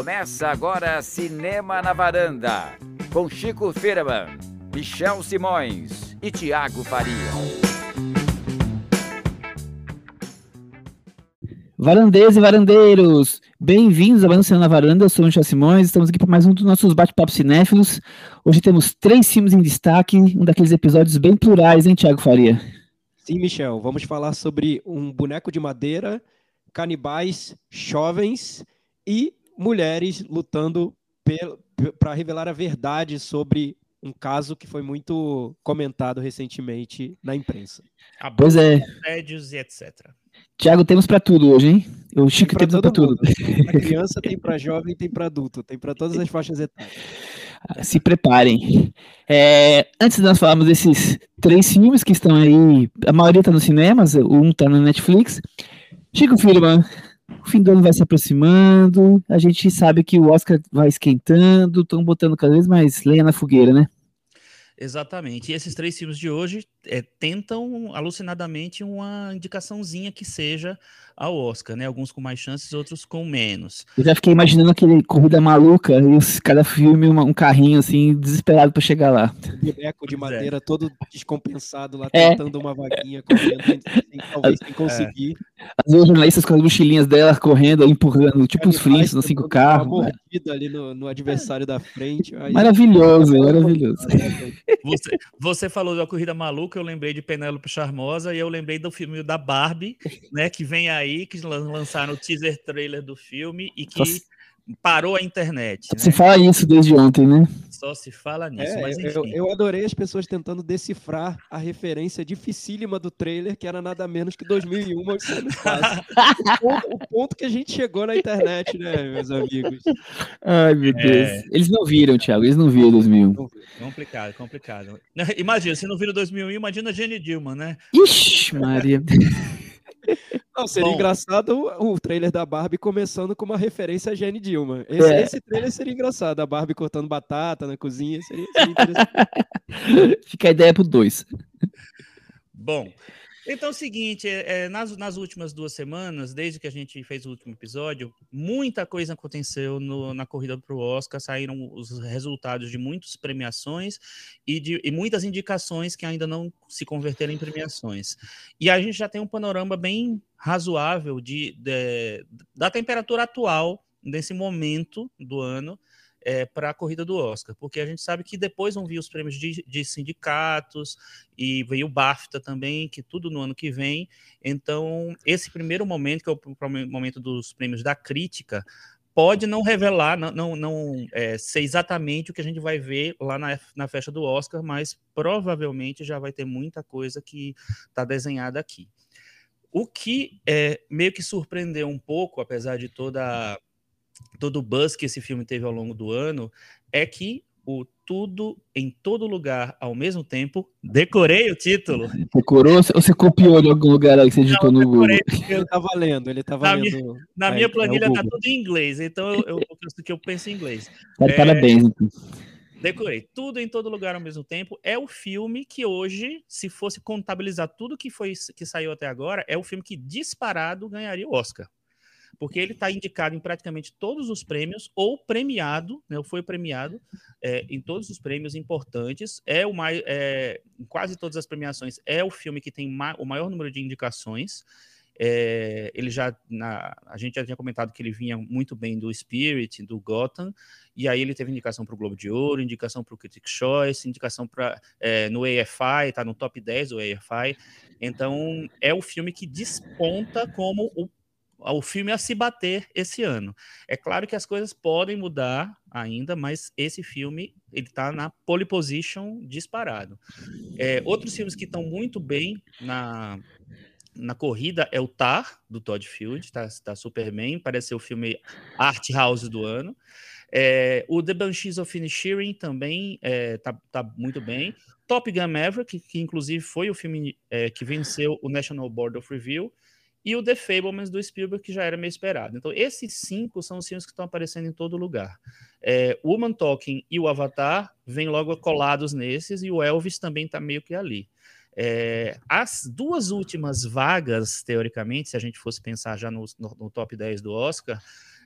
Começa agora Cinema na Varanda, com Chico Firman, Michel Simões e Tiago Faria. Varandeiros e varandeiros, bem-vindos ao Cinema na Varanda, eu sou o Michel Simões, estamos aqui para mais um dos nossos bate-papos cinéfilos. Hoje temos três filmes em destaque, um daqueles episódios bem plurais, hein, Tiago Faria? Sim, Michel, vamos falar sobre um boneco de madeira, canibais, jovens e mulheres lutando para revelar a verdade sobre um caso que foi muito comentado recentemente na imprensa. Abuso, pois é. Prédios e etc. Tiago, temos para tudo hoje, hein? O Chico tem para tudo. Tem para criança, tem para jovem, tem para adulto, tem para todas as faixas etárias. Ah, se preparem. É, antes de nós falarmos desses três filmes que estão aí, a maioria está nos cinemas, um está na Netflix. Chico Firman, o fim do ano vai se aproximando, a gente sabe que o Oscar vai esquentando, estão botando cada vez mais lenha na fogueira, né? Exatamente. E esses três filmes de hoje é, tentam alucinadamente uma indicaçãozinha que seja ao Oscar, né? Alguns com mais chances, outros com menos. Eu já fiquei imaginando aquele corrida maluca e os, cada filme uma, um carrinho assim desesperado para chegar lá. O boneco de é. madeira é. todo descompensado lá é. tentando uma vaguinha correndo, sem, talvez sem conseguir. As duas jornalistas com as mochilinhas dela correndo, empurrando, tipo os Flintstones, no cinco carros. Uma mordida ali no, no adversário da frente. Aí... Maravilhoso, maravilhoso. Você, você falou da corrida maluca, eu lembrei de Penélope Charmosa e eu lembrei do filme da Barbie, né, que vem aí que lançaram o teaser trailer do filme e que Nossa. parou a internet. Né? Se fala isso desde ontem, né? Só se fala nisso, é, mas enfim. Eu, eu, adorei as pessoas tentando decifrar a referência dificílima do trailer, que era nada menos que 2001, o, ponto, o ponto que a gente chegou na internet, né, meus amigos? Ai, meu Deus. É... Eles não viram, Thiago, eles não viram 2001. Complicado, complicado. Imagina, se não viram 2001, imagina a Jenny Dilma, né? Ixi, Maria. Não, seria Bom, engraçado o, o, trailer da Barbie começando com uma referência a Jenny Dilma. Esse, é. esse trailer seria engraçado, a Barbie cortando batata na cozinha, seria, seria interessante. Fica a ideia pro dois. Bom, então é o seguinte, é, é, nas, nas últimas duas semanas, desde que a gente fez o último episódio, muita coisa aconteceu no, na corrida para o Oscar, saíram os resultados de muitas premiações e de e muitas indicações que ainda não se converteram em premiações. E a gente já tem um panorama bem razoável de, de da temperatura atual nesse momento do ano é, para a corrida do Oscar, porque a gente sabe que depois vão vir os prêmios de, de, sindicatos e veio o BAFTA também, que tudo no ano que vem. Então, esse primeiro momento, que é o momento dos prêmios da crítica, pode não revelar, não, não, não é, ser exatamente o que a gente vai ver lá na, na festa do Oscar, mas provavelmente já vai ter muita coisa que está desenhada aqui. O que é, meio que surpreendeu um pouco, apesar de toda todo o buzz que esse filme teve ao longo do ano é que o tudo em todo lugar ao mesmo tempo. Decorei o título. Decorou ou você copiou de algum lugar aí que você digitou no Google? Ele tá valendo, ele tá valendo. Na minha, na é, minha planilha é tá tudo em inglês, então eu, eu, eu penso em inglês. Tá, é, parabéns. Então. Decorei. Tudo em todo lugar ao mesmo tempo. É o filme que hoje, se fosse contabilizar tudo que foi que saiu até agora, é o filme que disparado ganharia o Oscar porque ele está indicado em praticamente todos os prêmios, ou premiado, né, foi premiado é, em todos os prêmios importantes. É o mais, é, em quase todas as premiações, é o filme que tem ma o maior número de indicações. É, ele já, na, a gente já tinha comentado que ele vinha muito bem do Spirit, do Gotham, e aí ele teve indicação para o Globo de Ouro, indicação para o Critics' Choice, indicação para é, no AFI, está no top 10 do AFI. Então, é o filme que desponta como o o filme a se bater esse ano. É claro que as coisas podem mudar ainda, mas esse filme ele está na pole position disparado. É, outros filmes que estão muito bem na, na corrida é o Tar, do Todd Field, está tá super bem, parece ser o filme art house do ano. É, o The Banshees of Inisherin também é, tá, tá, muito bem. Top Gun Maverick, que, que inclusive foi o filme é, que venceu o National Board of Review e o The Fablemans do Spielberg, que já era meio esperado. Então, esses cinco são os filmes que estão aparecendo em todo lugar. É, Woman Talking e o Avatar vêm logo colados nesses, e o Elvis também está meio que ali. É, as duas últimas vagas, teoricamente, se a gente fosse pensar já no, no, no top 10 do Oscar,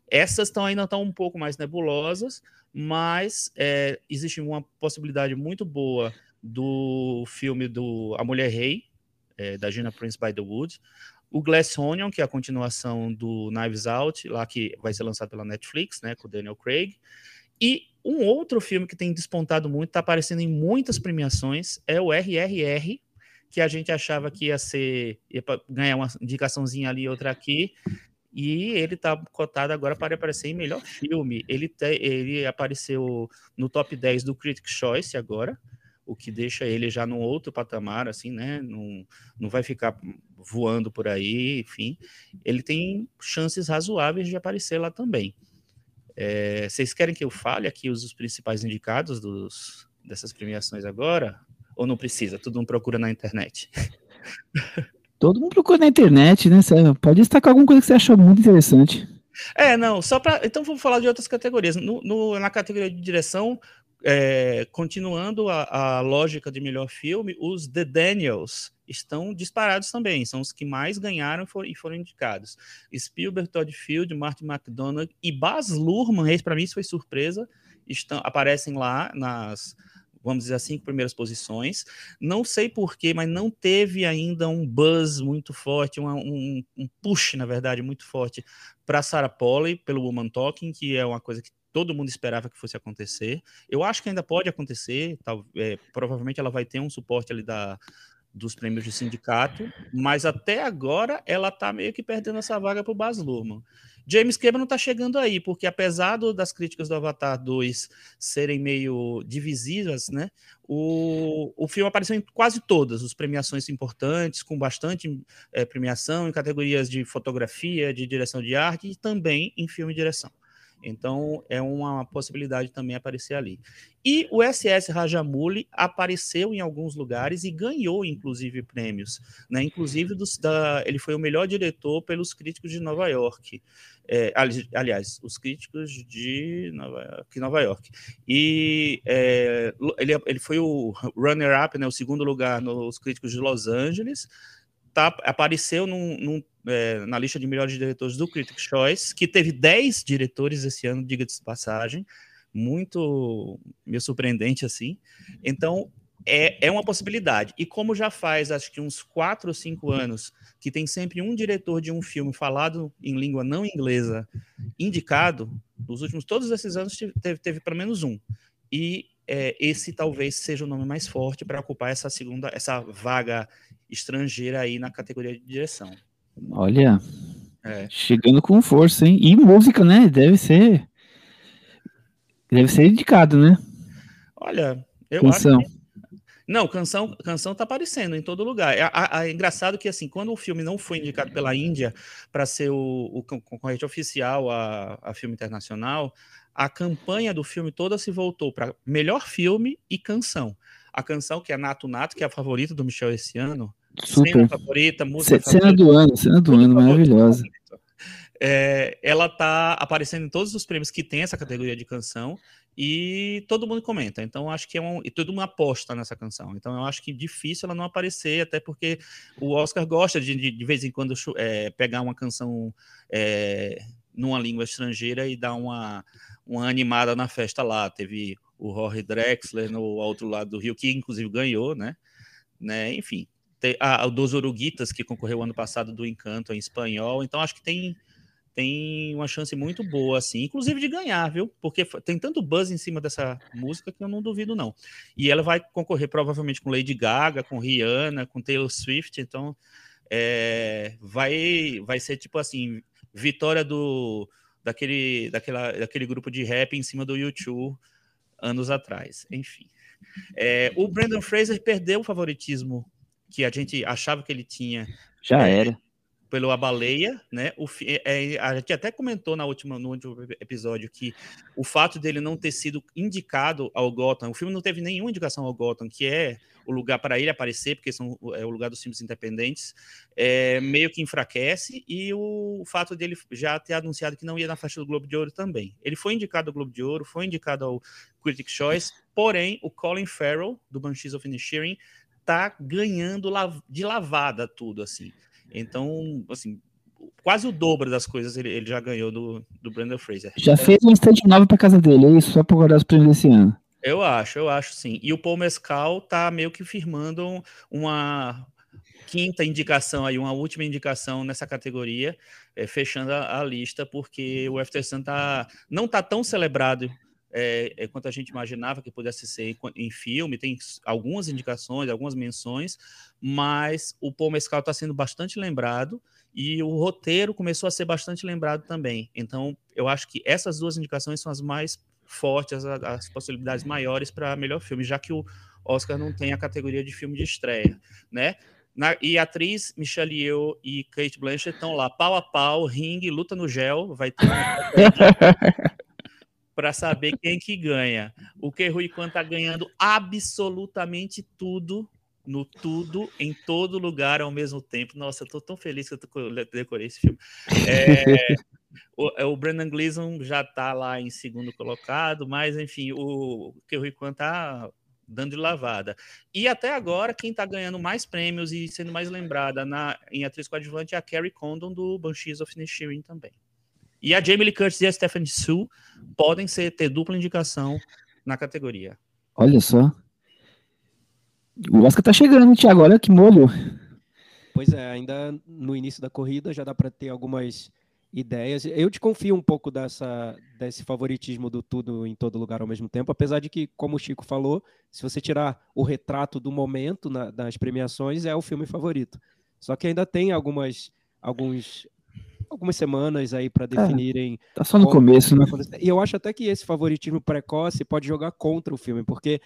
essas estão ainda estão um pouco mais nebulosas, mas é, existe uma possibilidade muito boa do filme do A Mulher Rei, é, da Gina Prince by the Wood, o Glass Onion, que é a continuação do Knives Out, lá que vai ser lançado pela Netflix, né, com o Daniel Craig, e um outro filme que tem despontado muito, está aparecendo em muitas premiações, é o RRR, que a gente achava que ia ser ia ganhar uma indicaçãozinha ali, outra aqui, e ele está cotado agora para aparecer em melhor filme. Ele, te, ele apareceu no top 10 do Critics' Choice agora, o que deixa ele já num outro patamar, assim, né? Não, não vai ficar voando por aí, enfim. Ele tem chances razoáveis de aparecer lá também. É, vocês querem que eu fale aqui os, os principais indicados dos, dessas premiações agora? Ou não precisa? Tudo mundo procura na internet. Todo mundo procura na internet, né? Você pode destacar alguma coisa que você achou muito interessante. É, não, só para. Então vamos falar de outras categorias. No, no na categoria de direção, é, continuando a, a, lógica de melhor filme, os The Daniels estão disparados também, são os que mais ganharam for, e foram indicados. Spielberg, Todd Field, Martin McDonagh e Baz Luhrmann, para mim isso foi surpresa, estão, aparecem lá nas vamos dizer, as cinco primeiras posições. Não sei porquê, mas não teve ainda um buzz muito forte, uma, um, um, push, na verdade, muito forte para Sarah Polley pelo Woman Talking, que é uma coisa que todo mundo esperava que fosse acontecer. Eu acho que ainda pode acontecer, é, provavelmente ela vai ter um suporte ali da, dos prêmios de sindicato, mas até agora ela está meio que perdendo essa vaga para o Baz Luhrmann. James Cameron está chegando aí, porque apesar do, das críticas do Avatar 2 serem meio divisivas, né, o, o filme apareceu em quase todas as premiações importantes, com bastante é, premiação em categorias de fotografia, de direção de arte e também em filme e direção. Então, é uma possibilidade também aparecer ali. E o SS Rajamouli apareceu em alguns lugares e ganhou, inclusive, prêmios. Né? Inclusive, dos, da, ele foi o melhor diretor pelos críticos de Nova York. É, aliás, os críticos de Nova York. Nova York. E é, ele, ele foi o runner-up, né, o segundo lugar nos críticos de Los Angeles. Tá, apareceu num, num, é, na lista de melhores diretores do Critics' Choice, que teve 10 diretores esse ano, diga-se de passagem. Muito meio surpreendente assim. Então, é, é uma possibilidade. E como já faz, acho que uns quatro ou cinco anos, que tem sempre um diretor de um filme falado em língua não inglesa indicado, nos últimos todos esses anos teve, teve pelo menos um. E é, esse talvez seja o nome mais forte para ocupar essa segunda, essa vaga estrangeira aí na categoria de direção. Olha, é. chegando com força, hein? E música, né? Deve ser, deve ser indicado, né? Olha, eu Canção. acho que não, canção, canção tá aparecendo em todo lugar. É, é, é, engraçado que, assim, quando o filme não foi indicado pela Índia para ser o, o, concorrente oficial a, a filme internacional, a campanha do filme toda se voltou para melhor filme e canção. A canção, que é Nato Nato, que é a favorita do Michel esse ano, Super. cena favorita, música cena favorita, do ano, cena do ano, maravilhosa. É, ela tá aparecendo em todos os prêmios que tem essa categoria de canção e todo mundo comenta. Então, acho que é um, e todo mundo aposta nessa canção. Então, eu acho que difícil ela não aparecer, até porque o Oscar gosta de, de, de vez em quando, é, pegar uma canção é, numa língua estrangeira e dar uma, uma animada na festa lá. Teve o Rory Drexler no outro lado do Rio, que inclusive ganhou, né? né? Enfim, tem, ah, o Dos Oruguitas, que concorreu ano passado do Encanto em espanhol. Então, acho que tem tem uma chance muito boa, assim, inclusive de ganhar, viu? Porque tem tanto buzz em cima dessa música que eu não duvido, não. E ela vai concorrer provavelmente com Lady Gaga, com Rihanna, com Taylor Swift, então é, vai, vai ser tipo assim, vitória do daquele, daquela, daquele grupo de rap em cima do YouTube anos atrás, enfim. É, o Brandon Fraser perdeu o favoritismo que a gente achava que ele tinha. Já é, era pelo A Baleia, né? O, é, a gente até comentou na última, no último episódio que o fato dele não ter sido indicado ao Gotham, o filme não teve nenhuma indicação ao Gotham, que é o lugar para ele aparecer, porque são, é o lugar dos filmes independentes, é, meio que enfraquece, e o, fato dele já ter anunciado que não ia na faixa do Globo de Ouro também. Ele foi indicado ao Globo de Ouro, foi indicado ao Critics' Choice, porém, o Colin Farrell, do Banshees of Inisherin, tá ganhando de lavada tudo, assim. Então, assim, quase o dobro das coisas ele, ele já ganhou do, do Brandon Fraser. Já fez um estante novo para casa dele, é isso? Só para guardar os prêmios desse ano. Eu acho, eu acho sim. E o Paul Mescal tá meio que firmando uma quinta indicação aí, uma última indicação nessa categoria, é, fechando a, a, lista, porque o After Sun tá, não tá tão celebrado é, é, quanto a gente imaginava que pudesse ser em, filme, tem algumas indicações, algumas menções, mas o Paul Mescal está sendo bastante lembrado e o roteiro começou a ser bastante lembrado também. Então, eu acho que essas duas indicações são as mais fortes, as, as possibilidades maiores para melhor filme, já que o Oscar não tem a categoria de filme de estreia, né? Na, e a atriz Michelle Yeoh e Kate Blanchett estão lá pau a pau, ringue, luta no gel, vai ter para saber quem que ganha. O que Rui Kwan tá ganhando absolutamente tudo, no tudo, em todo lugar ao mesmo tempo. Nossa, eu tô tão feliz que eu decorei esse filme. É, o, é, o Brandon Gleeson já está lá em segundo colocado, mas enfim, o Kerry Kwan tá dando de lavada. E até agora, quem está ganhando mais prêmios e sendo mais lembrada na, em atriz coadjuvante é a Carrie Condon do Banshees of Inisherin também. E a Jamie Lee Curtis e a Stephanie Sue podem ser, ter dupla indicação na categoria. Olha só. O Oscar tá chegando, Thiago. Olha que molho. Pois é, ainda no início da corrida já dá para ter algumas ideias. Eu desconfio um pouco dessa, desse favoritismo do tudo em todo lugar ao mesmo tempo, apesar de que, como o Chico falou, se você tirar o retrato do momento na, das premiações, é o filme favorito. Só que ainda tem algumas, alguns algumas semanas aí para é, definirem. É, tá só no começo, né? E eu acho até que esse favoritismo precoce pode jogar contra o filme, porque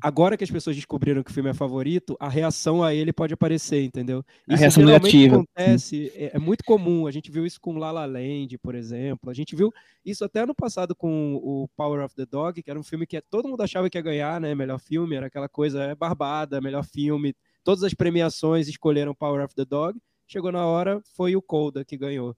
agora que as pessoas descobriram que o filme é favorito, a reação a ele pode aparecer, entendeu? Isso a reação negativa. acontece, é, é, muito comum. A gente viu isso com La La Land, por exemplo. A gente viu isso até no passado com o Power of the Dog, que era um filme que todo mundo achava que ia ganhar, né? Melhor filme, era aquela coisa é barbada, melhor filme. Todas as premiações escolheram Power of the Dog. Chegou na hora, foi o Colda que ganhou.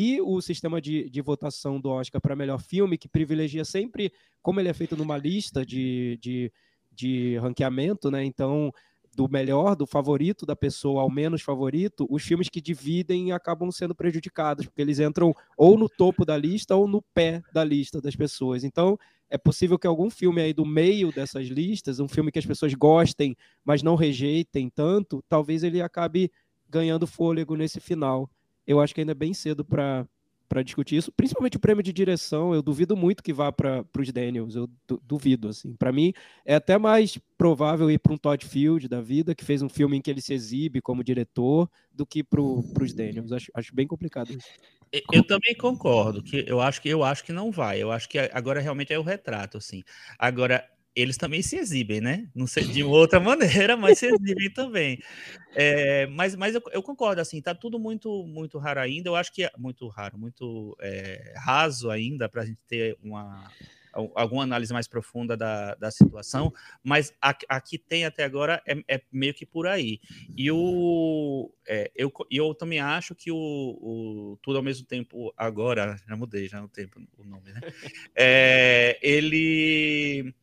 E o sistema de, de votação do Oscar para melhor filme, que privilegia sempre, como ele é feito numa lista de, de, de ranqueamento, né? Então, do melhor, do favorito da pessoa ao menos favorito, os filmes que dividem acabam sendo prejudicados, porque eles entram ou no topo da lista ou no pé da lista das pessoas. Então, é possível que algum filme aí do meio dessas listas, um filme que as pessoas gostem, mas não rejeitem tanto, talvez ele acabe ganhando fôlego nesse final. Eu acho que ainda é bem cedo para para discutir isso, principalmente o prêmio de direção, eu duvido muito que vá para os Daniels, eu duvido, assim. Para mim, é até mais provável ir para um Todd Field da vida, que fez um filme em que ele se exibe como diretor, do que para os Daniels. Acho, acho bem complicado isso. Eu também concordo, que eu acho que eu acho que não vai. Eu acho que agora realmente é o retrato, assim. Agora, eles também se exibem, né? Não sei de outra maneira, mas se exibem também. É, mas mas eu, eu, concordo, assim, tá tudo muito muito raro ainda. Eu acho que é muito raro, muito é, raso ainda para a gente ter uma alguma análise mais profunda da, da situação, mas a, a que tem até agora é, é meio que por aí. E o, é, eu, eu também acho que o, o, Tudo ao mesmo tempo, agora, já mudei já no tempo o nome, né? É, ele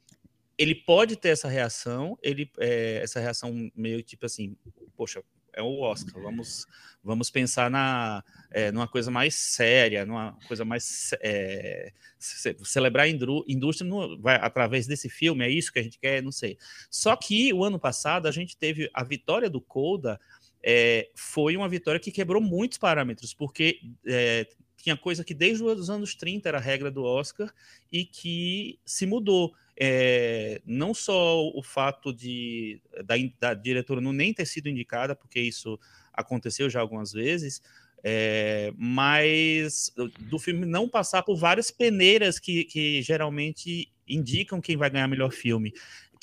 ele pode ter essa reação, ele é, essa reação meio tipo assim, poxa, é o Oscar, vamos vamos pensar na é, numa coisa mais séria, numa coisa mais é, celebrar a indústria no, vai, através desse filme, é isso que a gente quer, não sei. Só que o ano passado a gente teve a vitória do Coda, é, foi uma vitória que quebrou muitos parâmetros, porque é, tinha coisa que desde os anos 30 era a regra do Oscar e que se mudou é, não só o fato de da, da, diretora não nem ter sido indicada, porque isso aconteceu já algumas vezes, é, mas do filme não passar por várias peneiras que, que geralmente indicam quem vai ganhar melhor filme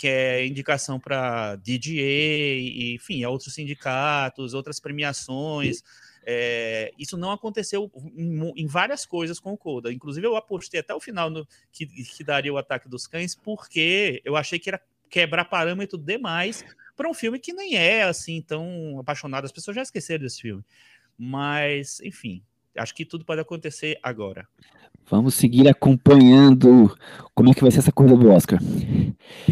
que é indicação para e, enfim, outros sindicatos, outras premiações. É, isso não aconteceu em, em, várias coisas com o Coda. Inclusive, eu apostei até o final no, que, que daria o ataque dos cães, porque eu achei que era quebrar parâmetro demais para um filme que nem é assim tão apaixonado. As pessoas já esqueceram desse filme. Mas, enfim, Acho que tudo pode acontecer agora. Vamos seguir acompanhando como é que vai ser essa coisa do Oscar.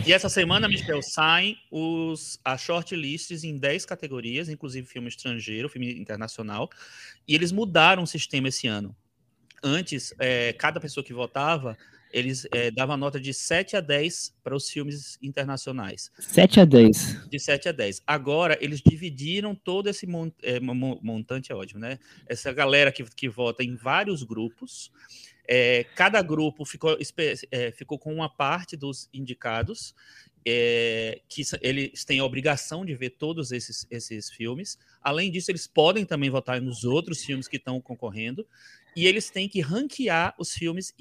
E essa semana, Michel, saem os, as shortlists em 10 categorias, inclusive filme estrangeiro, filme internacional, e eles mudaram o sistema esse ano. Antes, é, cada pessoa que votava, eles é, davam nota de 7 a 10 para os filmes internacionais. 7 a 10. De 7 a 10. Agora, eles dividiram todo esse mont, é, montante, é ótimo, né? Essa galera que, que vota em vários grupos. É, cada grupo ficou, é, ficou com uma parte dos indicados, é, que eles têm a obrigação de ver todos esses, esses filmes. Além disso, eles podem também votar nos outros filmes que estão concorrendo. E eles têm que ranquear os filmes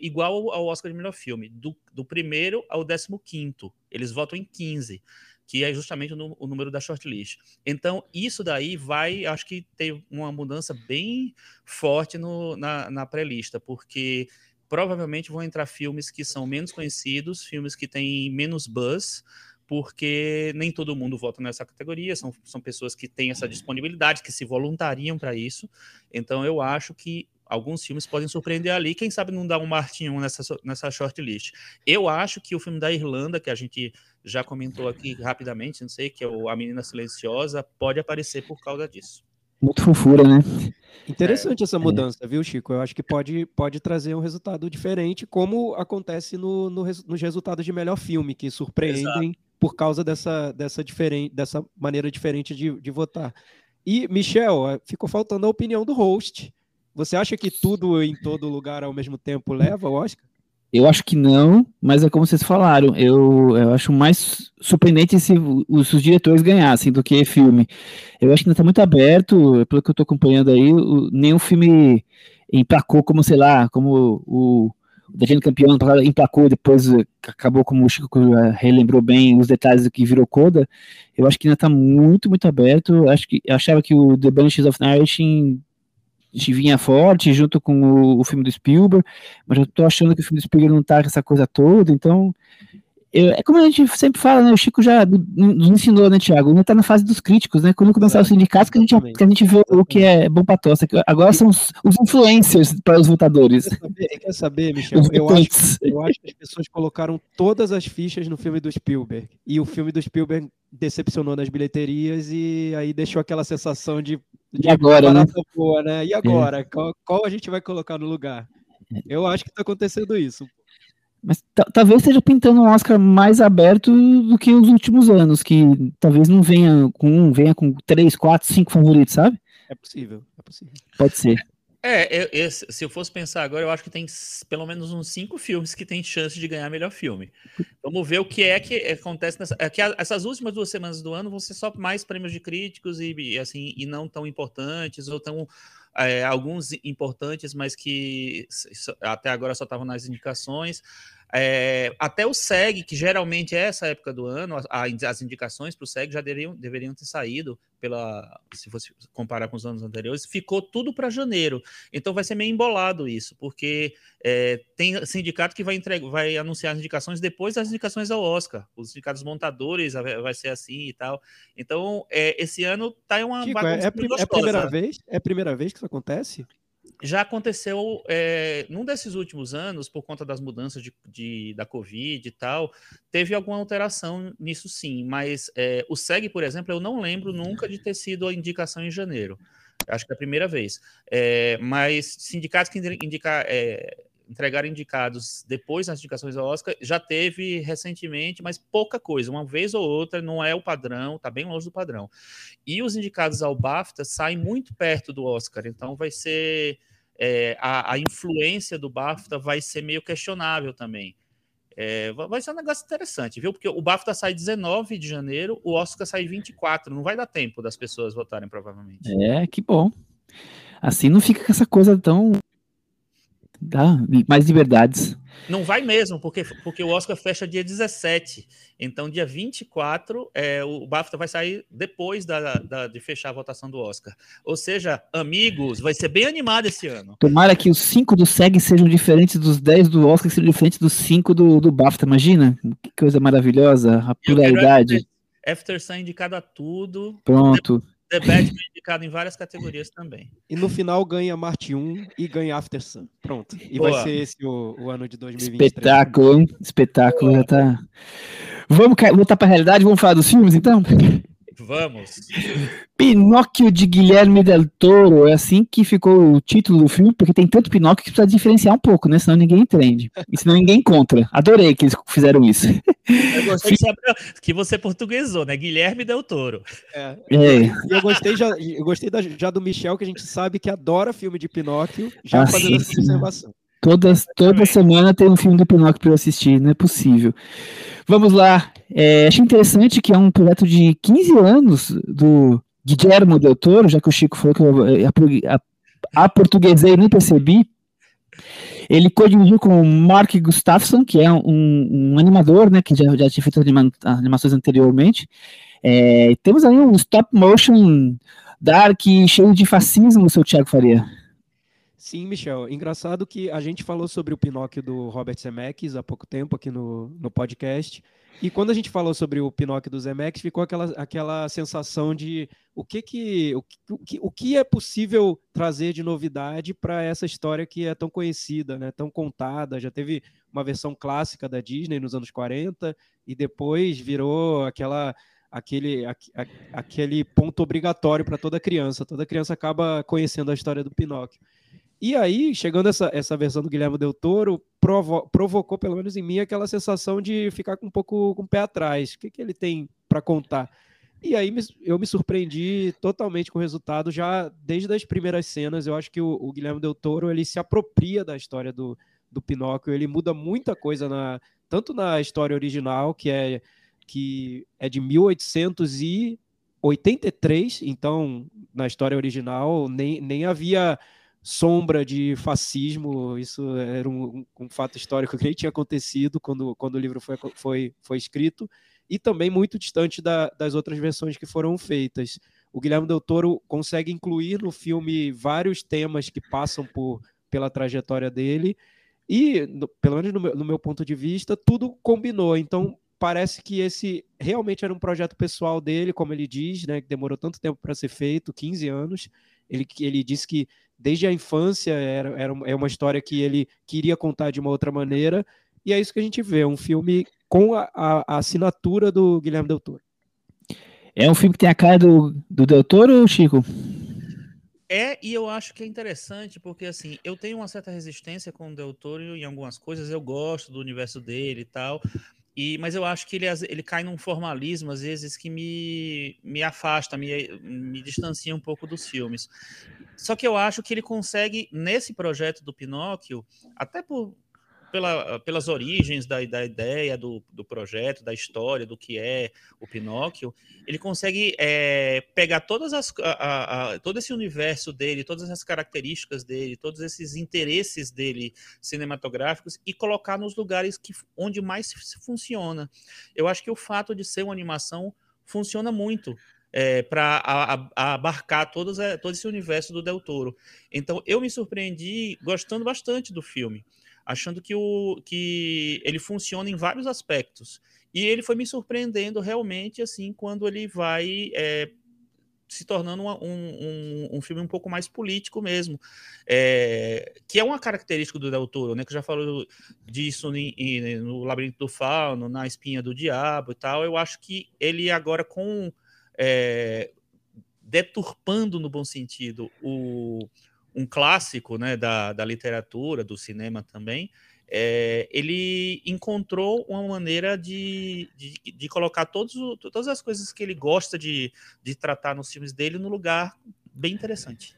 igual ao Oscar de melhor filme, do, do primeiro ao décimo quinto. Eles votam em 15 que é justamente o, número da shortlist. Então, isso daí vai, acho que ter uma mudança bem forte no, na, na pré-lista, porque provavelmente vão entrar filmes que são menos conhecidos, filmes que têm menos buzz, porque nem todo mundo vota nessa categoria, são, são pessoas que têm essa disponibilidade, que se voluntariam para isso. Então, eu acho que alguns filmes podem surpreender ali, quem sabe não dar um Martinho nessa, nessa shortlist. Eu acho que o filme da Irlanda, que a gente já comentou aqui rapidamente, não sei, que é o A Menina Silenciosa, pode aparecer por causa disso. Muito fofura, né? Interessante é. essa mudança, é. viu, Chico? Eu acho que pode, pode trazer um resultado diferente, como acontece no, no nos resultados de melhor filme, que surpreendem Exato. por causa dessa, dessa, diferente, dessa maneira diferente de, de votar. E, Michel, ficou faltando a opinião do host. Você acha que tudo em todo lugar ao mesmo tempo leva ao Oscar? Eu acho que não, mas é como vocês falaram. Eu, eu acho mais surpreendente se os, os diretores ganhassem do que filme. Eu acho que ainda está muito aberto, pelo que eu estou acompanhando aí, o, nenhum filme emplacou como, sei lá, como o, o Defendo Campeão emplacou, depois acabou, como o Chico relembrou bem, os detalhes do que virou Coda. Eu acho que ainda está muito, muito aberto. Eu acho que, eu achava que o The Banshees of Night vinha forte junto com o, o, filme do Spielberg, mas eu tô achando que o filme do Spielberg não tá com essa coisa toda, então eu, é como a gente sempre fala, né? O Chico já nos ensinou, né, Tiago? Não tá na fase dos críticos, né? Quando começar os sindicatos, que a, gente, que a gente vê o que é bom pra tosse. Agora são os, os influencers para os votadores. Quer saber, quer saber Michel? Eu acho, eu acho que as pessoas colocaram todas as fichas no filme do Spielberg. E o filme do Spielberg decepcionou nas bilheterias e aí deixou aquela sensação de, de e agora, né? boa, né? E agora? É. Qual, qual a gente vai colocar no lugar? Eu acho que tá acontecendo isso. Mas talvez esteja pintando um Oscar mais aberto do que os últimos anos, que talvez não venha com um, venha com três, quatro, cinco favoritos, sabe? É possível, é possível. Pode ser. É, eu, eu, se eu fosse pensar agora, eu acho que tem pelo menos uns cinco filmes que tem chance de ganhar melhor filme. Vamos ver o que é que acontece nessa. É que essas últimas duas semanas do ano vão ser só mais prêmios de críticos e, e assim e não tão importantes ou tão é, alguns importantes, mas que até agora só estavam nas indicações. É, até o SEG, que geralmente é essa época do ano, a, as indicações para o SEG já deveriam, deveriam ter saído, pela, se fosse comparar com os anos anteriores, ficou tudo para janeiro. Então vai ser meio embolado isso, porque é, tem sindicato que vai, entregar, vai anunciar as indicações depois das indicações ao Oscar. Os sindicatos montadores vai ser assim e tal. Então, é, esse ano tá uma Chico, é, é, é, a primeira vez? É a primeira vez que isso acontece? Já aconteceu é, num desses últimos anos, por conta das mudanças de, de, da Covid e tal, teve alguma alteração nisso sim, mas é, o SEG, por exemplo, eu não lembro nunca de ter sido a indicação em janeiro. Acho que é a primeira vez. É, mas sindicatos que indicar, entregaram indicados depois das indicações ao Oscar, já teve recentemente, mas pouca coisa, uma vez ou outra, não é o padrão, tá bem longe do padrão. E os indicados ao BAFTA saem muito perto do Oscar, então vai ser é, a, a, influência do BAFTA vai ser meio questionável também. É, vai ser um negócio interessante, viu? Porque o BAFTA sai 19 de janeiro, o Oscar sai 24, não vai dar tempo das pessoas votarem, provavelmente. É, que bom. Assim não fica com essa coisa tão Dá mais liberdades. Não vai mesmo, porque, porque o Oscar fecha dia 17. Então, dia 24, é, o BAFTA vai sair depois da, da, de fechar a votação do Oscar. Ou seja, amigos, vai ser bem animado esse ano. Tomara que os 5 do SEG sejam diferentes dos 10 do Oscar, sejam diferentes dos 5 do, do BAFTA. Imagina? Que coisa maravilhosa, a pluralidade. After Sun indicado a tudo. Pronto. The Batman indicado em várias categorias também. E no final ganha Marte 1 e ganha After Sun. Pronto. E Boa. vai ser esse o, o ano de 2023. Espetáculo, hein? Espetáculo já tá. Vamos voltar pra realidade, vamos falar dos filmes então? Vamos. Pinóquio de Guilherme Del Toro, é assim que ficou o título do filme, porque tem tanto Pinóquio que precisa diferenciar um pouco, né? Senão ninguém entende. E senão ninguém encontra. Adorei que eles fizeram isso. Eu gostei que você, abriu- que você portuguesou, né? Guilherme Del Toro. É. É, E eu gostei, já, eu gostei da- já do Michel, que a gente sabe que adora filme de Pinóquio, já Ah, fazendo sim. essa observação. todas, toda semana tem um filme do Pinóquio para eu assistir, não é possível. Vamos lá. É, achei interessante que é um projeto de 15 anos do Guillermo Del Toro, já que o Chico falou que eu eh, a, a, portuguesei nem percebi. Ele co-dirigiu com o Mark Gustafsson, que é um, um animador, né, que já, já tinha feito anima- animações anteriormente. É, temos aí um stop motion dark cheio de fascismo, seu Thiago Faria. Sim, Michel. Engraçado que a gente falou sobre o Pinóquio do Robert Zemeckis há pouco tempo aqui no, no podcast. E quando a gente falou sobre o Pinóquio do Zemeckis, ficou aquela, aquela sensação de o que, que, o, que- o que, é possível trazer de novidade para essa história que é tão conhecida, né, tão contada. Já teve uma versão clássica da Disney nos anos 40 e depois virou aquela aquele, aque- a- aquele ponto obrigatório para toda criança. Toda criança acaba conhecendo a história do Pinóquio. E aí, chegando essa, essa versão do Guilherme Del Toro, provo- provocou, pelo menos em mim, aquela sensação de ficar com um pouco com o pé atrás. O que, que ele tem para contar? E aí me- eu me surpreendi totalmente com o resultado, já desde as primeiras cenas. Eu acho que o, o Guilherme Del Toro ele se apropria da história do, do Pinóquio, ele muda muita coisa, na, tanto na história original, que é, que é de 1883, então na história original nem, nem havia sombra de fascismo, isso era um, um- fato histórico que nem tinha acontecido quando, quando o livro foi, foi, foi escrito, e também muito distante da- das outras versões que foram feitas. O Guilherme Del Toro consegue incluir no filme vários temas que passam por, pela trajetória dele, e, no- pelo menos no meu, no meu ponto de vista, tudo combinou. Então, parece que esse realmente era um projeto pessoal dele, como ele diz, né, que demorou tanto tempo para ser feito 15 anos. Ele, ele disse que desde a infância era, era uma- é uma história que ele queria contar de uma outra maneira, e é isso que a gente vê, um filme com a, a- a assinatura do Guilherme Del Toro. É um filme que tem a cara do, do Del Toro, Chico? É, e eu acho que é interessante, porque assim, eu tenho uma certa resistência com o Del Toro em algumas coisas, eu gosto do universo dele e tal, e, mas eu acho que ele, ele cai num formalismo, às vezes, que me, me afasta, me, me distancia um pouco dos filmes. Só que eu acho que ele consegue, nesse projeto do Pinóquio, até por, pela, pelas origens da, da ideia do, do projeto, da história, do que é o Pinóquio, ele consegue é, pegar todas as, a- a- todo esse universo dele, todas as características dele, todos esses interesses dele cinematográficos e colocar nos lugares que, onde mais funciona. Eu acho que o fato de ser uma animação funciona muito para abarcar todos, eh, todo esse universo do Del Toro. Então, eu me surpreendi gostando bastante do filme, achando que, o, que ele funciona em vários aspectos. E ele foi me surpreendendo realmente, assim, quando ele vai eh, se tornando uma- um, um, um filme um pouco mais político mesmo, é, que é uma característica do Del Toro, né? Que já falou disso em- no Labirinto do Fauno, na Espinha do Diabo e tal. Eu acho que ele agora com é, deturpando no bom sentido o, um clássico, né? Da, da literatura, do cinema também. é, ele encontrou uma maneira de, de, de colocar todos, todas as coisas que ele gosta de, de tratar nos filmes dele no lugar bem interessante.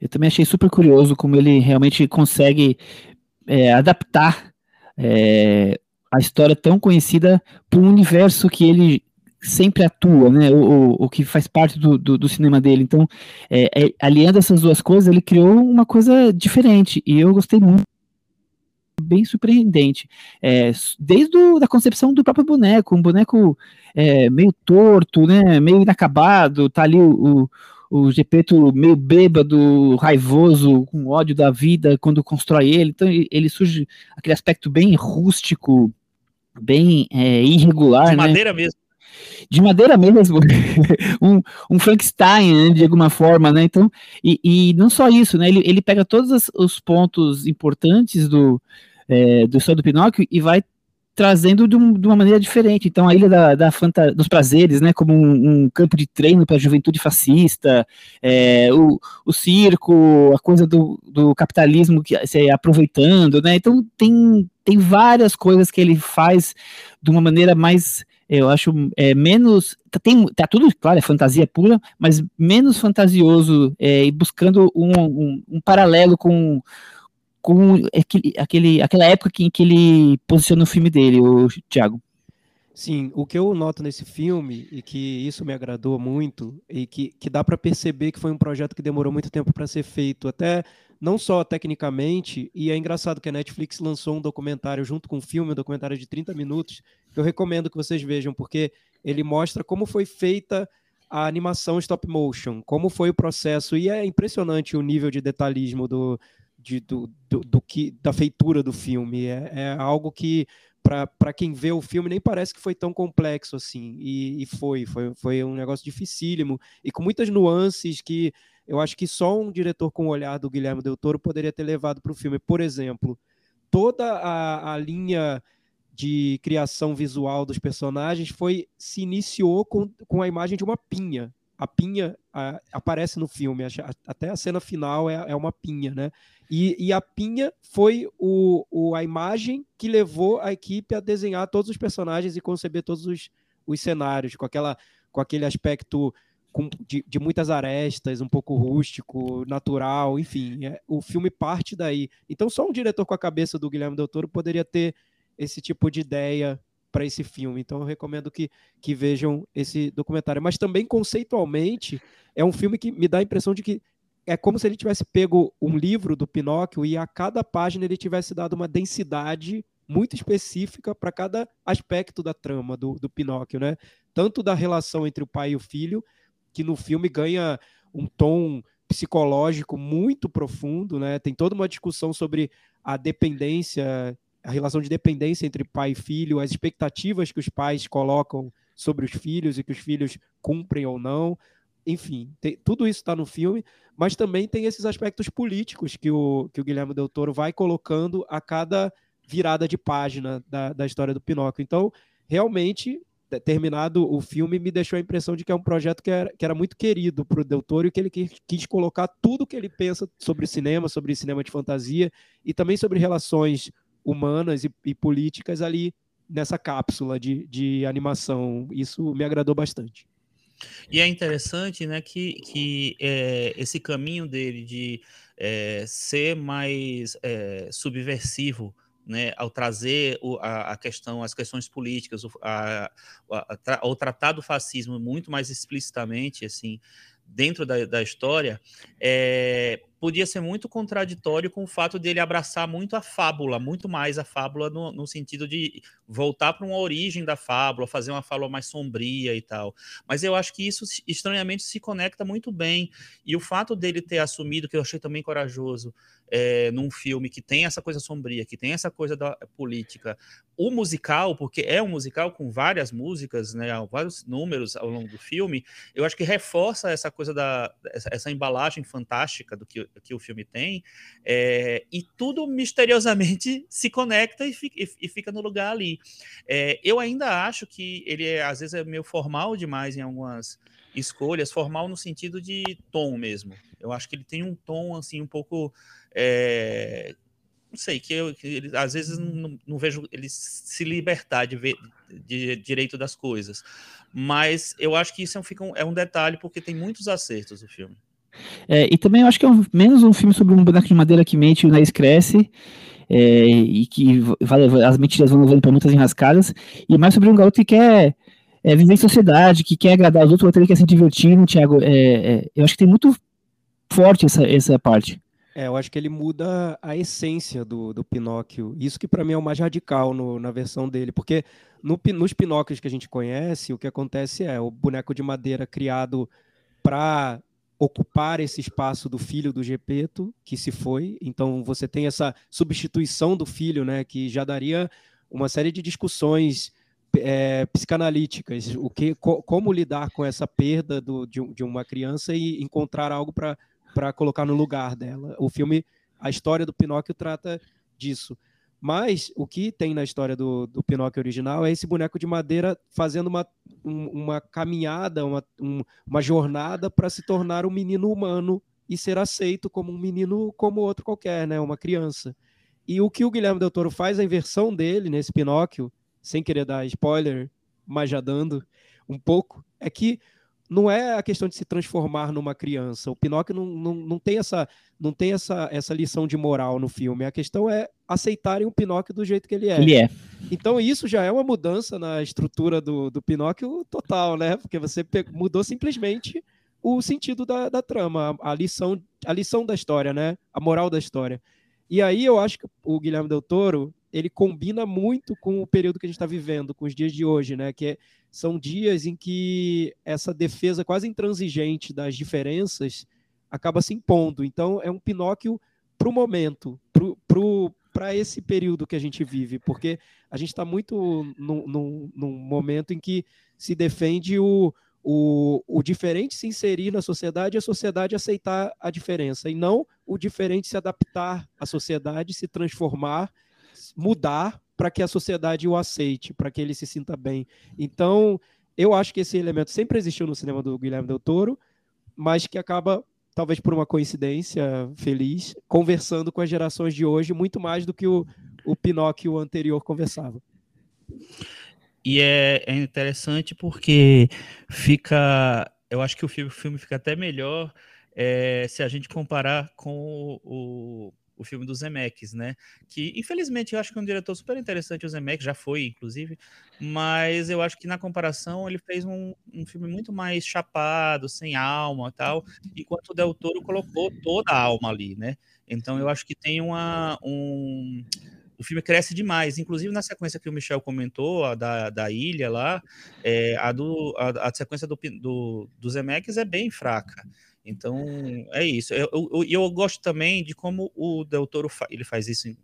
Eu também achei super curioso como ele realmente consegue é, adaptar é, a história tão conhecida para um universo que ele sempre atua, né? O, o- que faz parte do, do, do cinema dele. Então, é, é, aliando essas duas coisas, ele criou uma coisa diferente e eu gostei muito. Bem surpreendente. É, desde o, da concepção do próprio boneco, um boneco é, meio torto, né? Meio inacabado, tá ali o, o o Gepeto meio bêbado, raivoso, com ódio da vida quando constrói ele. Então ele, ele surge aquele aspecto bem rústico, bem é, irregular, De né? madeira mesmo. De madeira mesmo, um, um Frankenstein, né, de alguma forma, né? Então, e, e não só isso, né? Ele, ele pega todos os pontos importantes do, é, do Sol do Pinóquio e vai trazendo de, um, de, uma maneira diferente. Então, a Ilha da, da Fanta, dos Prazeres, né, como um, um campo de treino para a juventude fascista, é, o, o circo, a coisa do, do capitalismo que se aproveitando, né? Então, tem, tem várias coisas que ele faz de uma maneira mais eu acho é, menos. Tá, tem, tá tudo, claro, é fantasia pura, mas menos fantasioso é, e buscando um, um, um, paralelo com, com aquele, aquele, aquela época em que ele posiciona o filme dele, o Thiago. Sim, o que eu noto nesse filme, e que isso me agradou muito, e que, que dá para perceber que foi um projeto que demorou muito tempo para ser feito, até não só tecnicamente, e é engraçado que a Netflix lançou um documentário junto com um filme, um documentário de 30 minutos, que eu recomendo que vocês vejam, porque ele mostra como foi feita a animação stop motion, como foi o processo, e é impressionante o nível de detalhismo do, de, do, do, do, que, da feitura do filme. É, é algo que para quem vê o filme, nem parece que foi tão complexo assim. E, e, foi, foi, foi um negócio dificílimo e com muitas nuances que eu acho que só um diretor com o olhar do Guilherme Del Toro poderia ter levado para o filme. Por exemplo, toda a, a linha de criação visual dos personagens foi se iniciou com, com a imagem de uma pinha. A pinha a, aparece no filme, a, até a cena final é, é uma pinha, né? E, e a Pinha foi o, o, a imagem que levou a equipe a desenhar todos os personagens e conceber todos os, os cenários, com, aquela, com aquele aspecto com, de, de, muitas arestas, um pouco rústico, natural, enfim. É, o filme parte daí. Então, só um diretor com a cabeça do Guilherme Del Toro poderia ter esse tipo de ideia para esse filme. Então, eu recomendo que, que vejam esse documentário. Mas também, conceitualmente, é um filme que me dá a impressão de que é como se ele tivesse pego um livro do Pinóquio e a cada página ele tivesse dado uma densidade muito específica para cada aspecto da trama do, do Pinóquio, né? Tanto da relação entre o pai e o filho, que no filme ganha um tom psicológico muito profundo, né? Tem toda uma discussão sobre a dependência, a relação de dependência entre pai e filho, as expectativas que os pais colocam sobre os filhos e que os filhos cumprem ou não enfim, tem, tudo isso está no filme, mas também tem esses aspectos políticos que o, que o Guilherme Del Toro vai colocando a cada virada de página da, da história do Pinóquio. Então, realmente, terminado o filme, me deixou a impressão de que é um projeto que era, que era muito querido para o Del Toro e que ele quis, colocar tudo que ele pensa sobre cinema, sobre cinema de fantasia e também sobre relações humanas e, e políticas ali nessa cápsula de, de animação. Isso me agradou bastante. E é interessante, né, que, que é, esse caminho dele de é, ser mais é, subversivo, né, ao trazer o, a, a, questão, as questões políticas, o, a, a, ao tratar do fascismo muito mais explicitamente, assim, dentro da, da história, é, podia ser muito contraditório com o fato dele abraçar muito a fábula, muito mais a fábula no, no sentido de voltar para uma origem da fábula, fazer uma fábula mais sombria e tal. Mas eu acho que isso estranhamente se conecta muito bem. E o fato dele ter assumido, que eu achei também corajoso, é, num filme que tem essa coisa sombria, que tem essa coisa da política, o musical, porque é um musical com várias músicas, né, vários números ao longo do filme, eu acho que reforça essa coisa da essa, essa embalagem fantástica do que, que o filme tem, é, e tudo misteriosamente se conecta e fica, e, e fica no lugar ali. É, eu ainda acho que ele é, às vezes é meio formal demais em algumas escolhas, formal no sentido de tom mesmo. Eu acho que ele tem um tom assim um pouco é, não sei, que, eu, que ele, às vezes não, não, vejo ele se libertar de, ver, de, de, direito das coisas. Mas eu acho que isso é um, é um detalhe, porque tem muitos acertos o filme. É, e também eu acho que é um, menos um filme sobre um boneco de madeira que mente e o nariz cresce, é, e que as mentiras vão levando para muitas enrascadas, e mais sobre um garoto que quer é, viver em sociedade, que quer agradar os outros, outro quer se divertir, né, Thiago? É, é, eu acho que tem muito forte essa, essa parte. É, eu acho que ele muda a essência do, do Pinóquio. Isso que para mim é o mais radical no, na versão dele, porque no, nos Pinóquios que a gente conhece, o que acontece é o boneco de madeira criado para ocupar esse espaço do filho do Gepeto, que se foi. Então você tem essa substituição do filho, né, que já daria uma série de discussões é, psicanalíticas, o que, co, como lidar com essa perda do, de, de, uma criança e encontrar algo para colocar no lugar dela. O filme, a história do Pinóquio trata disso. Mas o que tem na história do, do Pinóquio original é esse boneco de madeira fazendo uma, um, uma caminhada, uma, um, uma jornada para se tornar um menino humano e ser aceito como um menino como outro qualquer, né? uma criança. E o que o Guilherme Del Toro faz, a inversão dele nesse Pinóquio, sem querer dar spoiler, mas já dando um pouco, é que não é a questão de se transformar numa criança. O Pinóquio não, não, não tem, essa, não tem essa, essa lição de moral no filme. A questão é aceitarem o Pinóquio do jeito que ele é. Ele é. Então isso já é uma mudança na estrutura do, do Pinóquio total, né? Porque você mudou simplesmente o sentido da, da trama, a, a, lição, a lição da história, né? A moral da história. E aí eu acho que o Guilherme Del Toro ele combina muito com o período que a gente está vivendo, com os dias de hoje, né? Que é, são dias em que essa defesa quase intransigente das diferenças acaba se impondo. Então, é um Pinóquio para o momento, para esse período que a gente vive, porque a gente está muito num, num momento em que se defende o, o, o diferente se inserir na sociedade e a sociedade aceitar a diferença, e não o diferente se adaptar à sociedade, se transformar mudar para que a sociedade o aceite, para que ele se sinta bem. Então, eu acho que esse elemento sempre existiu no cinema do Guilherme Del Toro, mas que acaba, talvez por uma coincidência feliz, conversando com as gerações de hoje muito mais do que o, o Pinóquio anterior conversava. E é, é interessante porque fica. Eu acho que o filme, o filme fica até melhor é, se a gente comparar com o, o filme do Zemeckis, né? Que infelizmente eu acho que é um diretor super interessante, o Zemeckis já foi, inclusive, mas eu acho que na comparação ele fez um, um filme muito mais chapado, sem alma tal, enquanto o Del Toro colocou toda a alma ali, né? Então eu acho que tem uma. Um, o filme cresce demais, inclusive na sequência que o Michel comentou, a da, da ilha lá, é, a, do, a, a sequência do, do, do Zemeckis é bem fraca. Então, é isso. Eu, eu, eu, gosto também de como o Del Toro fa ele faz isso em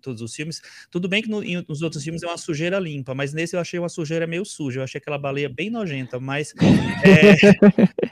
todos os filmes. Tudo bem que no, nos outros filmes é uma sujeira limpa, mas nesse eu achei uma sujeira meio suja. Eu achei aquela baleia bem nojenta, mas, é,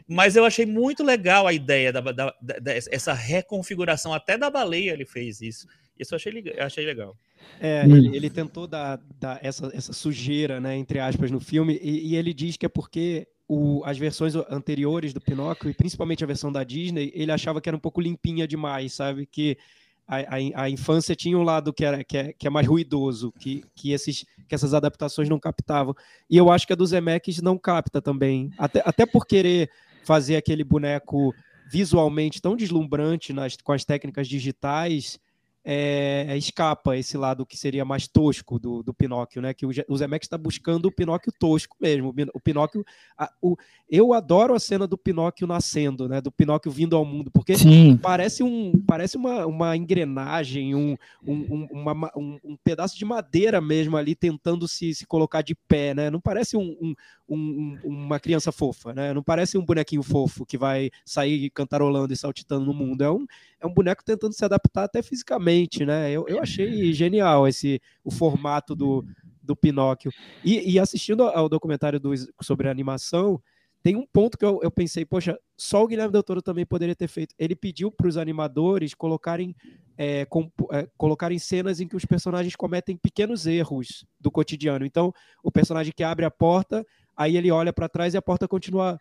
mas eu achei muito legal a ideia da, da, da, essa reconfiguração. Até da baleia ele fez isso. Isso eu achei, eu achei legal. É, hum. ele, ele, tentou dar, dar, essa, essa sujeira, né, entre aspas, no filme, e, e ele diz que é porque o, as versões anteriores do Pinóquio, e principalmente a versão da Disney, ele achava que era um pouco limpinha demais, sabe? Que a, a, a infância tinha um lado que, era, que, é, que é mais ruidoso, que, que, esses, que essas adaptações não captavam. E eu acho que a do Zemeckis não capta também. Até, até por querer fazer aquele boneco visualmente tão deslumbrante nas, com as técnicas digitais, é, é, escapa esse lado que seria mais tosco do, do Pinóquio, né? Que o, o Zemeckis está buscando o Pinóquio tosco mesmo. O Pinóquio, a, o, eu adoro a cena do Pinóquio nascendo, né? Do Pinóquio vindo ao mundo, porque Sim. parece um, parece uma, uma engrenagem, um, um, uma, um, um, pedaço de madeira mesmo ali tentando se, se colocar de pé, né? Não parece um, um, uma criança fofa, né? Não parece um bonequinho fofo que vai sair cantarolando e saltitando no mundo. É um, é um boneco tentando se adaptar até fisicamente, né? Eu, eu achei genial esse o formato do, do Pinóquio. E, e assistindo ao documentário do, sobre animação, tem um ponto que eu, eu, pensei, poxa, só o Guilherme Del Toro também poderia ter feito. Ele pediu para os animadores colocarem, é, com, é, colocarem cenas em que os personagens cometem pequenos erros do cotidiano. Então, o personagem que abre a porta, aí ele olha para trás e a porta continua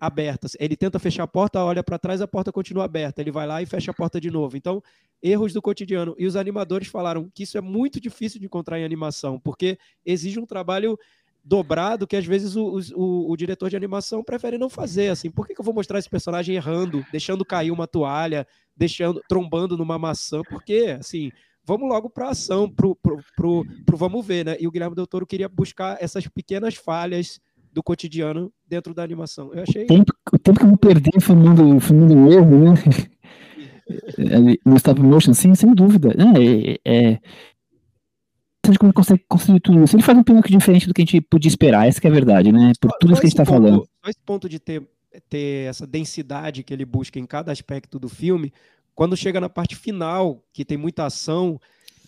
aberta. Ele tenta fechar a porta, olha para trás, a porta continua aberta. Ele vai lá e fecha a porta de novo. Então, erros do cotidiano. E os animadores falaram que isso é muito difícil de encontrar em animação, porque exige um trabalho dobrado que às vezes o, o, o diretor de animação prefere não fazer. Assim, por que, que eu vou mostrar esse personagem errando, deixando cair uma toalha, deixando trombando numa maçã? Porque, assim, vamos logo para ação, pro, pro, vamos ver, né? E o Guilherme Del Toro queria buscar essas pequenas falhas do cotidiano dentro da animação. Eu achei. O tempo, o tempo que eu me perdi filmando, filmando erro, né? no stop motion, sim, sem dúvida. É, é, é como ele consegue construir tudo isso. Ele faz um pouco diferente do que a gente podia esperar, essa é a verdade, né? Por tudo isso que a gente está falando. Só esse ponto de ter, ter essa densidade que ele busca em cada aspecto do filme, quando chega na parte final, que tem muita ação,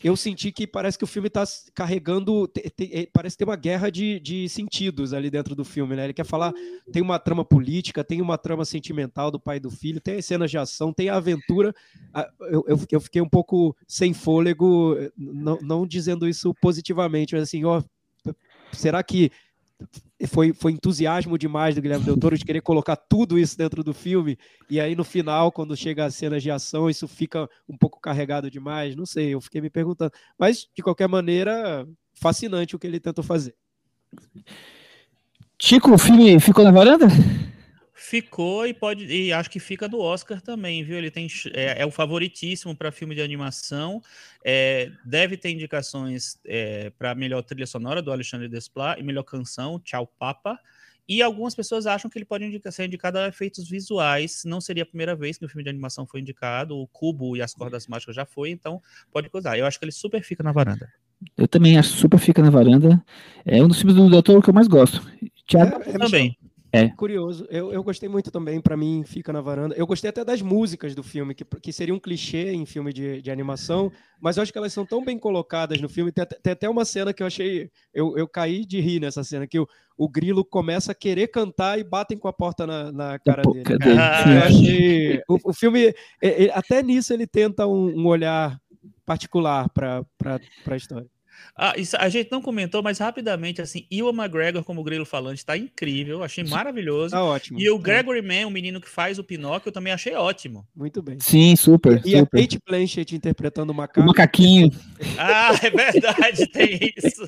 eu senti que parece que o filme está carregando, te, te, eh, parece ter uma guerra de, de sentidos ali dentro do filme, né? Ele quer falar, tem uma trama política, tem uma trama sentimental do pai e do filho, tem as cenas de ação, tem a aventura. Eu, eu, eu fiquei um pouco sem fôlego, não, não dizendo isso positivamente, mas assim, ó, será que foi, foi entusiasmo demais do Guilherme Del Toro de querer colocar tudo isso dentro do filme, e aí no final, quando chega as cenas de ação, isso fica um pouco carregado demais, não sei, eu fiquei me perguntando. Mas, de qualquer maneira, fascinante o que ele tentou fazer. Chico, o filme ficou na varanda? Ficou e pode e acho que fica do Oscar também, viu? Ele tem é, é o favoritíssimo para filme de animação. É, deve ter indicações é, para melhor trilha sonora do Alexandre Desplat e melhor canção, Tchau Papa. E algumas pessoas acham que ele pode indicar, ser indicado a efeitos visuais. Não seria a primeira vez que o filme de animação foi indicado. O Cubo e as Cordas Mágicas já foi, então pode usar. Eu acho que ele super fica na varanda. Eu também acho super fica na varanda. É um dos filmes do Doutor que eu mais gosto. Thiago é, é também. É. Curioso. Eu, eu gostei muito também, para mim, fica na varanda. Eu gostei até das músicas do filme, que, que seria um clichê em filme de, de animação, mas eu acho que elas são tão bem colocadas no filme. Tem, tem até uma cena que eu achei. Eu, eu caí de rir nessa cena, que o, o grilo começa a querer cantar e batem com a porta na, na cara dele. dele. Ah, eu achei. O, o filme, até nisso, ele tenta um, um olhar particular para a história. Ah, isso, a gente não comentou, mas rapidamente, assim, Ewan McGregor como grilo falante está incrível, achei maravilhoso. Tá ótimo. E o Gregory Mann, o menino que faz o Pinóquio, eu também achei ótimo. Muito bem. Sim, super. E, super. a Kate Blanchett interpretando o macaco. O macaquinho. Ah, é verdade, tem isso.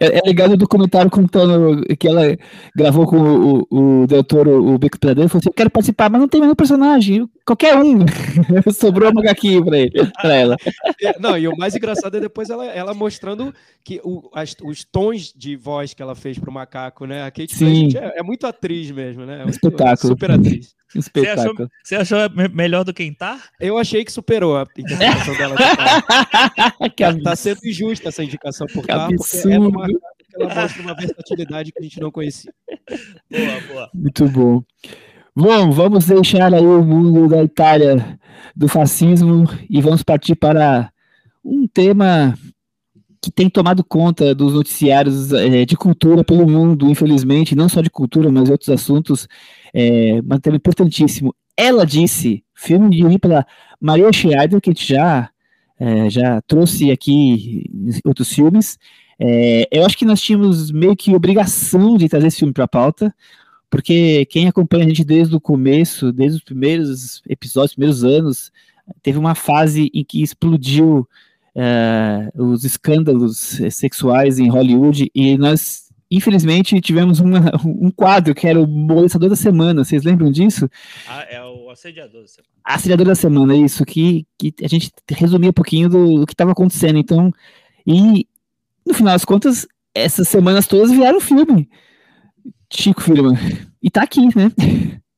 É, é legal o documentário contando que ela gravou com o, o, o Del Toro, o Beco Pradeiro, falou assim, eu quero participar, mas não tem nenhum personagem, qualquer um. Sobrou o macaquinho pra, ele, pra ela. É, não, e o mais engraçado é depois ela, ela mostrando que o, as, os tons de voz que ela fez pro macaco, né? A Kate Sim. É, é, muito atriz mesmo, né? É Espetáculo. Super atriz. Espetáculo. Você achou, você achou melhor do quem tá? Eu achei que superou a interpretação dela. que tá, tá sendo injusta essa indicação por cá, porque é uma que ela mostra uma versatilidade que a gente não conhecia. Boa, boa. Muito bom. Bom, vamos deixar aí o mundo da Itália do fascismo e vamos partir para um tema que tem tomado conta dos noticiários é, de cultura pelo mundo, infelizmente, não só de cultura, mas outros assuntos, é, mas tema importantíssimo. Ela disse, filme de pela Maria Scheider, que a gente já, é, já trouxe aqui outros filmes. É, eu acho que nós tínhamos meio que obrigação de trazer esse filme para a pauta, porque quem acompanha a gente desde o começo, desde os primeiros episódios, primeiros anos, teve uma fase em que explodiu é, os escândalos sexuais em Hollywood e nós infelizmente tivemos uma, um quadro que era o molestador da semana. Vocês lembram disso? Ah, é o assediador da semana. Assediador da semana, isso que, que a gente resumia um pouquinho do, do que estava acontecendo. Então, e no final das contas, essas semanas todas vieram filme. Chico Firman. E tá aqui, né?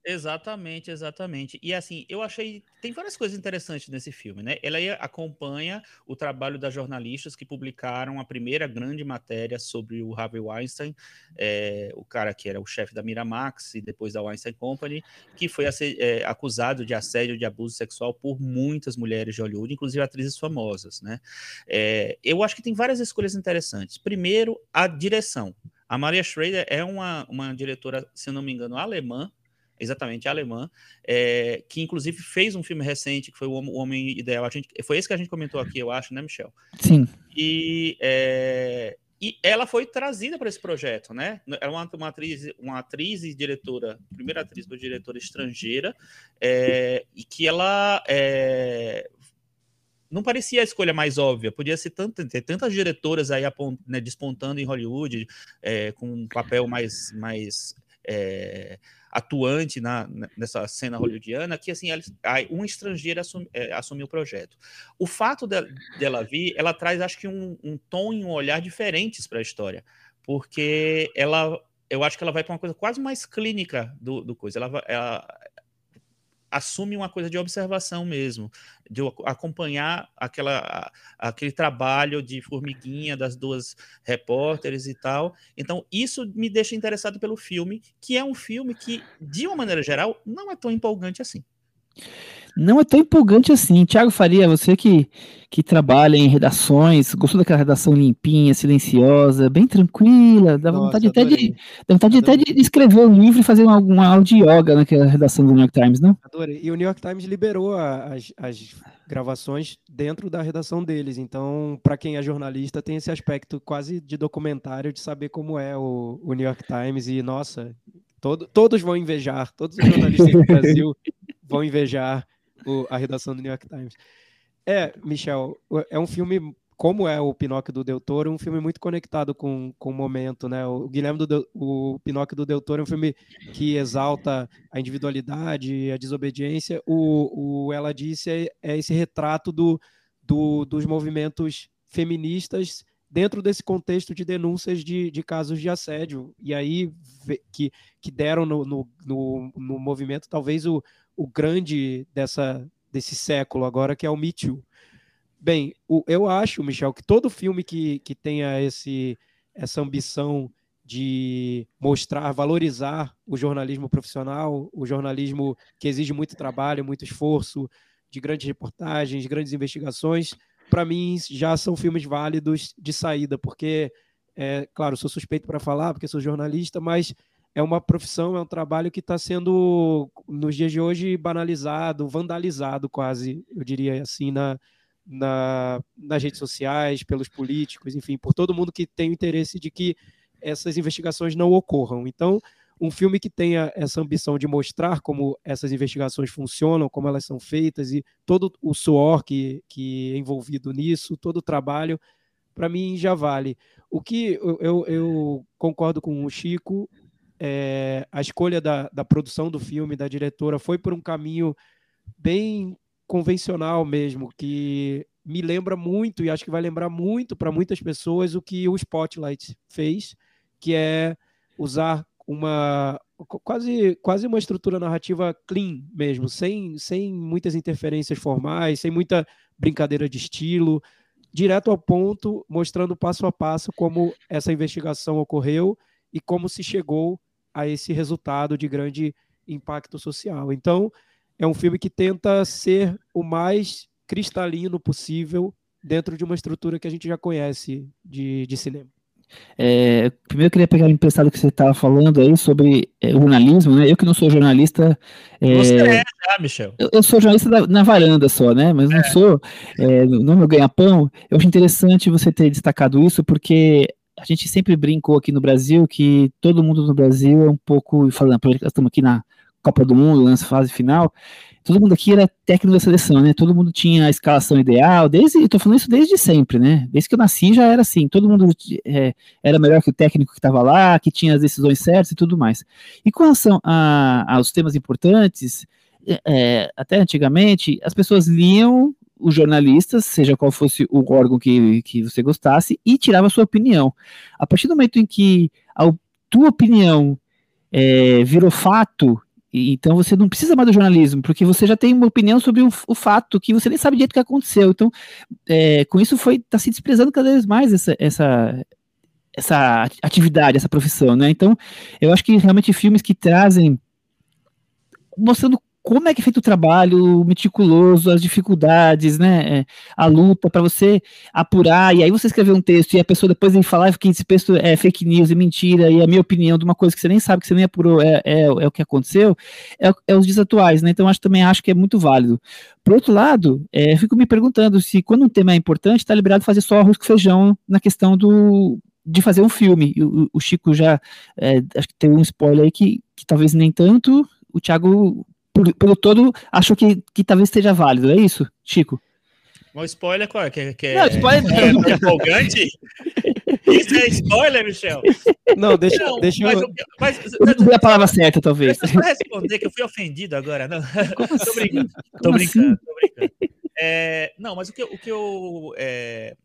Exatamente, exatamente. E assim, eu achei. Tem várias coisas interessantes nesse filme, né? Ela acompanha o trabalho das jornalistas que publicaram a primeira grande matéria sobre o Harvey Weinstein, é, o cara que era o chefe da Miramax e depois da Weinstein Company, que foi é, acusado de assédio, de abuso sexual por muitas mulheres de Hollywood, inclusive atrizes famosas, né? É, eu acho que tem várias escolhas interessantes. Primeiro, a direção. A Maria Schrader é uma, uma diretora, se eu não me engano, alemã, exatamente alemã, é, que inclusive fez um filme recente que foi o Homem Ideal. A gente, foi esse que a gente comentou aqui, eu acho, né, Michel? Sim. E, é, e ela foi trazida para esse projeto, né? Era uma, uma, atriz, uma atriz e diretora, primeira atriz e diretora estrangeira, é, e que ela é, não parecia a escolha mais óbvia. Podia ser tanto, ter tantas diretoras aí né, despontando em Hollywood, é, com um papel mais, mais é, atuante na, nessa cena hollywoodiana, que assim, um estrangeiro assumi, é, assumiu o projeto. O fato de, dela vir, ela traz, acho que, um, um tom e um olhar diferentes para a história, porque ela eu acho que ela vai para uma coisa quase mais clínica do, do coisa. Ela, ela, assume uma coisa de observação mesmo, de acompanhar aquela, aquele trabalho de formiguinha das duas repórteres e tal. Então, isso me deixa interessado pelo filme, que é um filme que, de uma maneira geral, não é tão empolgante assim. Não é tão empolgante assim. Tiago Faria, você que, que trabalha em redações, gostou daquela redação limpinha, silenciosa, bem tranquila, dá Nossa, vontade até de, dá vontade até de escrever um livro e fazer uma, uma aula de yoga naquela redação do New York Times, não? Adorei. E o New York Times liberou as, as gravações dentro da redação deles. Então, para quem é jornalista, tem esse aspecto quase de documentário de saber como é o, o New York Times. E, nossa, todo- todos vão invejar, todos os jornalistas do Brasil vão invejar o- a redação do New York Times. É, Michel, é um filme, como é o Pinóquio do Del Toro, um filme muito conectado com, com o momento, né? O Guilherme do Del- o Pinóquio do Del Toro é um filme que exalta a individualidade, a desobediência. O, o Ela Disse é, é esse retrato do, do- dos movimentos feministas dentro desse contexto de denúncias de, de casos de assédio. E aí que, que deram no, no, no, no movimento talvez o, o grande dessa, desse século agora, que é o Me Too. Bem, o- eu acho, Michel, que todo filme que, que tenha esse, essa ambição de mostrar, valorizar o jornalismo profissional, o jornalismo que exige muito trabalho, muito esforço, de grandes reportagens, grandes investigações, para mim já são filmes válidos de saída, porque, é, claro, sou suspeito para falar, porque sou jornalista, mas é uma profissão, é um trabalho que está sendo, nos dias de hoje, banalizado, vandalizado quase, eu diria assim, na, na, nas redes sociais, pelos políticos, enfim, por todo mundo que tem o interesse de que essas investigações não ocorram. Então, um filme que tenha essa ambição de mostrar como essas investigações funcionam, como elas são feitas e todo o suor que, que é envolvido nisso, todo o trabalho, para mim já vale. O que eu, eu, eu concordo com o Chico, é, a escolha da, da produção do filme, da diretora, foi por um caminho bem convencional mesmo, que me lembra muito, e acho que vai lembrar muito para muitas pessoas, o que o Spotlight fez, que é usar uma quase, quase uma estrutura narrativa clean mesmo, sem, sem muitas interferências formais, sem muita brincadeira de estilo, direto ao ponto, mostrando passo a passo como essa investigação ocorreu e como se chegou a esse resultado de grande impacto social. Então, é um filme que tenta ser o mais cristalino possível dentro de uma estrutura que a gente já conhece de, de cinema. É, primeiro eu queria pegar o emprestado que você estava falando aí sobre é, jornalismo, né? Eu que não sou jornalista. é, Você é já, Michel. eu, eu sou jornalista da- na varanda só, né? Mas não sou é, no no meu ganha-pão. Eu acho interessante você ter destacado isso, porque a gente sempre brincou aqui no Brasil que todo mundo no Brasil é um pouco, falando, estamos aqui na Copa do Mundo, nessa fase final, todo mundo aqui era técnico da seleção, né? Todo mundo tinha a escalação ideal, desde, tô falando isso desde sempre, né? Desde que eu nasci já era assim, todo mundo é, era melhor que o técnico que estava lá, que tinha as decisões certas e tudo mais. E com relação a- aos temas importantes, é, é, até antigamente, as pessoas liam os jornalistas, seja qual fosse o órgão que, que você gostasse, e tirava a sua opinião. A partir do momento em que a tua opinião é, virou fato, então você não precisa mais do jornalismo, porque você já tem uma opinião sobre o, o fato que você nem sabe direito o que aconteceu. Então, é, com isso foi está se desprezando cada vez mais essa, essa, essa atividade, essa profissão, né? Então, eu acho que realmente filmes que trazem mostrando como é que é feito o trabalho meticuloso, as dificuldades, né, é, a luta para você apurar, e aí você escrever um texto e a pessoa depois vem falar que esse texto é fake news, é mentira, e a minha opinião de uma coisa que você nem sabe, que você nem apurou, é, é, é o que aconteceu, é, é os dias atuais, né, então acho, também acho que é muito válido. Por outro lado, é, fico me perguntando se quando um tema é importante, está liberado fazer só arroz com feijão na questão do de fazer um filme. E O, o Chico já, é, acho que tem um spoiler aí que, que talvez nem tanto, o Thiago por- pelo todo, achou que, que talvez esteja válido, é isso, Chico? Um spoiler qual é? Que, que Não, spoiler é, é empolgante? Isso é spoiler, Michel? Não, deixa, Não, deixa mas, eu. o- mas, Eu a palavra certa, talvez. Deixa eu só responder que eu fui ofendido agora. Não, tô assim? brincando, tô brincando, tô brincando. É, não, mas o que, eu- o que eu. é,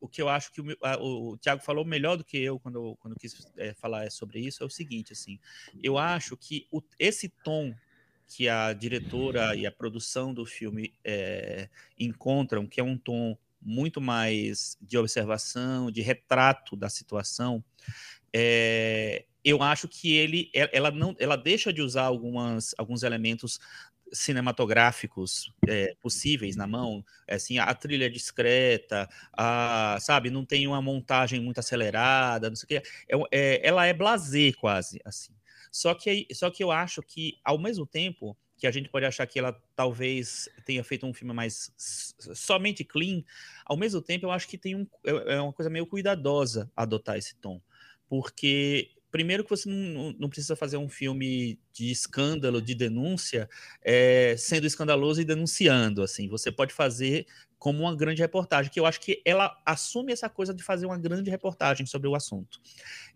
o que eu acho que o, a- o, o Thiago falou melhor do que eu quando, quando quis é, falar sobre isso é o seguinte, assim, eu acho que o- esse tom que a diretora e a produção do filme é, encontram, que é um tom muito mais de observação, de retrato da situação, é, eu acho que ele, ela não, ela deixa de usar algumas, alguns elementos cinematográficos é, possíveis na mão, assim, a trilha discreta, a, sabe, não tem uma montagem muito acelerada, não sei o que, é, é, ela é blazer quase, assim. Só que, só que eu acho que, ao mesmo tempo, que a gente pode achar que ela talvez tenha feito um filme mais somente clean, ao mesmo tempo eu acho que tem um, é, é uma coisa meio cuidadosa adotar esse tom, porque primeiro que você não, não, precisa fazer um filme de escândalo, de denúncia, é, sendo escandaloso e denunciando, assim, você pode fazer como uma grande reportagem, que eu acho que ela assume essa coisa de fazer uma grande reportagem sobre o assunto.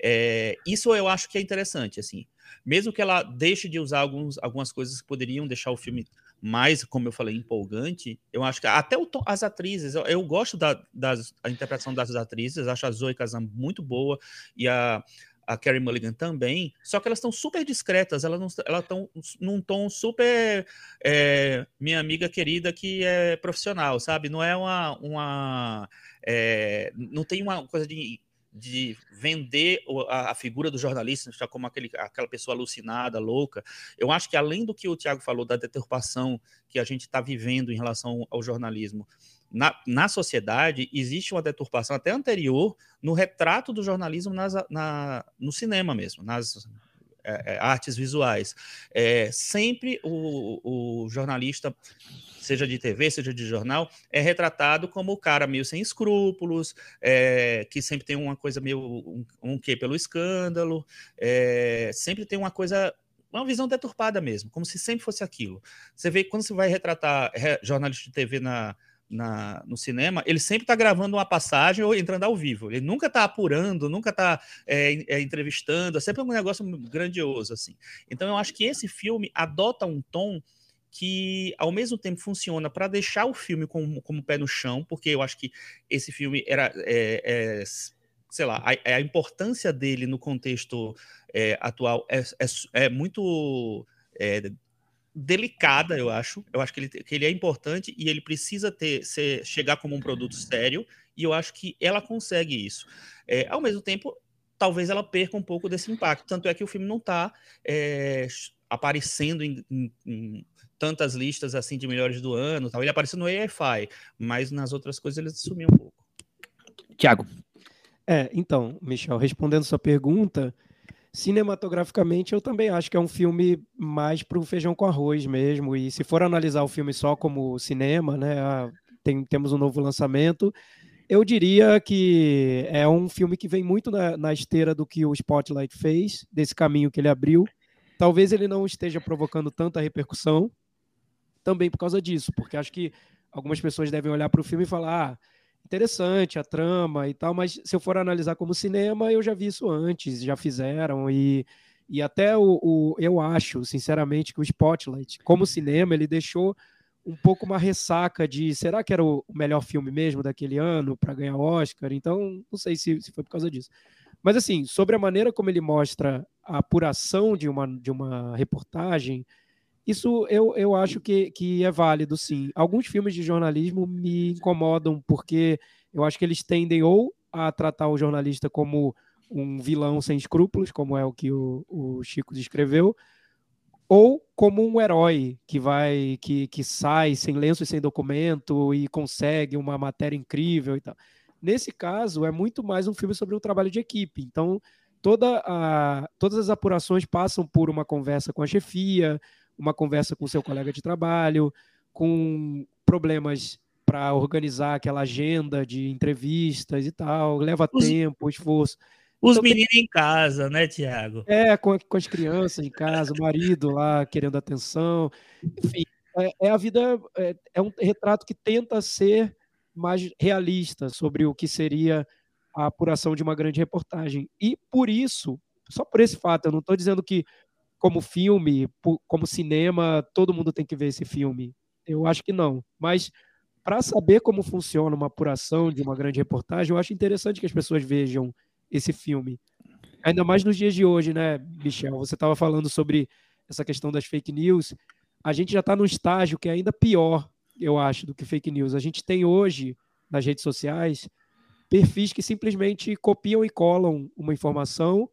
É, isso eu acho que é interessante, assim, mesmo que ela deixe de usar alguns, algumas coisas que poderiam deixar o filme mais, como eu falei, empolgante, eu acho que até o, as atrizes, eu, eu gosto da, das, interpretação das atrizes, acho a Zoe Kazan muito boa e a a Carrie Mulligan também, só que elas estão super discretas, elas estão num tom super é, minha amiga querida que é profissional, sabe? Não é uma. uma é, não tem uma coisa de de vender a, figura do jornalista como aquele, aquela pessoa alucinada, louca. Eu acho que além do que o Tiago falou da deturpação que a gente está vivendo em relação ao jornalismo, na, na sociedade existe uma deturpação até anterior no retrato do jornalismo nas, na, no cinema mesmo, nas é, é, artes visuais. É, sempre o, o jornalista seja de TV, seja de jornal, é retratado como o cara meio sem escrúpulos, é, que sempre tem uma coisa meio um, um quê pelo escândalo, é, sempre tem uma coisa uma visão deturpada mesmo, como se sempre fosse aquilo. Você vê quando você vai retratar jornalista de TV na, na, no cinema, ele sempre está gravando uma passagem ou entrando ao vivo. Ele nunca está apurando, nunca está é, é, entrevistando, é sempre um negócio grandioso assim. Então eu acho que esse filme adota um tom que ao mesmo tempo funciona para deixar o filme como, como pé no chão, porque eu acho que esse filme era é, é, sei lá, a, a, importância dele no contexto é, atual é, é, é muito é, delicada, eu acho. Eu acho que ele, que ele é importante e ele precisa ter ser, chegar como um produto sério, e eu acho que ela consegue isso. É, ao mesmo tempo, talvez ela perca um pouco desse impacto. Tanto é que o filme não está é, aparecendo em, em, em, tantas listas assim de melhores do ano. Tal. Ele apareceu no AFI, mas nas outras coisas ele sumiu um pouco. Tiago. É, então, Michel, respondendo sua pergunta, Cinematograficamente, eu também acho que é um filme mais para o feijão com arroz mesmo. E se for analisar o filme só como cinema, né, tem, temos um novo lançamento, eu diria que é um filme que vem muito na, na esteira do que o Spotlight fez, desse caminho que ele abriu. Talvez ele não esteja provocando tanta repercussão, também por causa disso, porque acho que algumas pessoas devem olhar para o filme e falar. Ah, interessante a trama e tal, mas se eu for analisar como cinema, eu já vi isso antes, já fizeram e e até o, o, eu acho, sinceramente, que o Spotlight, como cinema, ele deixou um pouco uma ressaca de será que era o melhor filme mesmo daquele ano para ganhar Oscar? Então, não sei se, se foi por causa disso. Mas assim, sobre a maneira como ele mostra a apuração de uma, de uma reportagem, isso eu, eu acho que, que é válido, sim. Alguns filmes de jornalismo me incomodam porque eu acho que eles tendem ou a tratar o jornalista como um vilão sem escrúpulos, como é o que o, o Chico descreveu, ou como um herói que vai que, que sai sem lenço e sem documento e consegue uma matéria incrível e tal. Nesse caso, é muito mais um filme sobre o trabalho de equipe. Então, toda a, todas as apurações passam por uma conversa com a chefia, uma conversa com seu colega de trabalho, com problemas para organizar aquela agenda de entrevistas e tal, leva os, tempo, esforço. Os então, meninos tem... em casa, né, Tiago? É, com, com, as crianças em casa, o marido lá querendo atenção. Enfim, é, é a vida, é, é, um retrato que tenta ser mais realista sobre o que seria a apuração de uma grande reportagem. E por isso, só por esse fato, eu não estou dizendo que como filme, como cinema, todo mundo tem que ver esse filme. Eu acho que não. Mas para saber como funciona uma apuração de uma grande reportagem, eu acho interessante que as pessoas vejam esse filme. Ainda mais nos dias de hoje, né, Michel? Você estava falando sobre essa questão das fake news. A gente já está num estágio que é ainda pior, eu acho, do que fake news. A gente tem hoje, nas redes sociais, perfis que simplesmente copiam e colam uma informação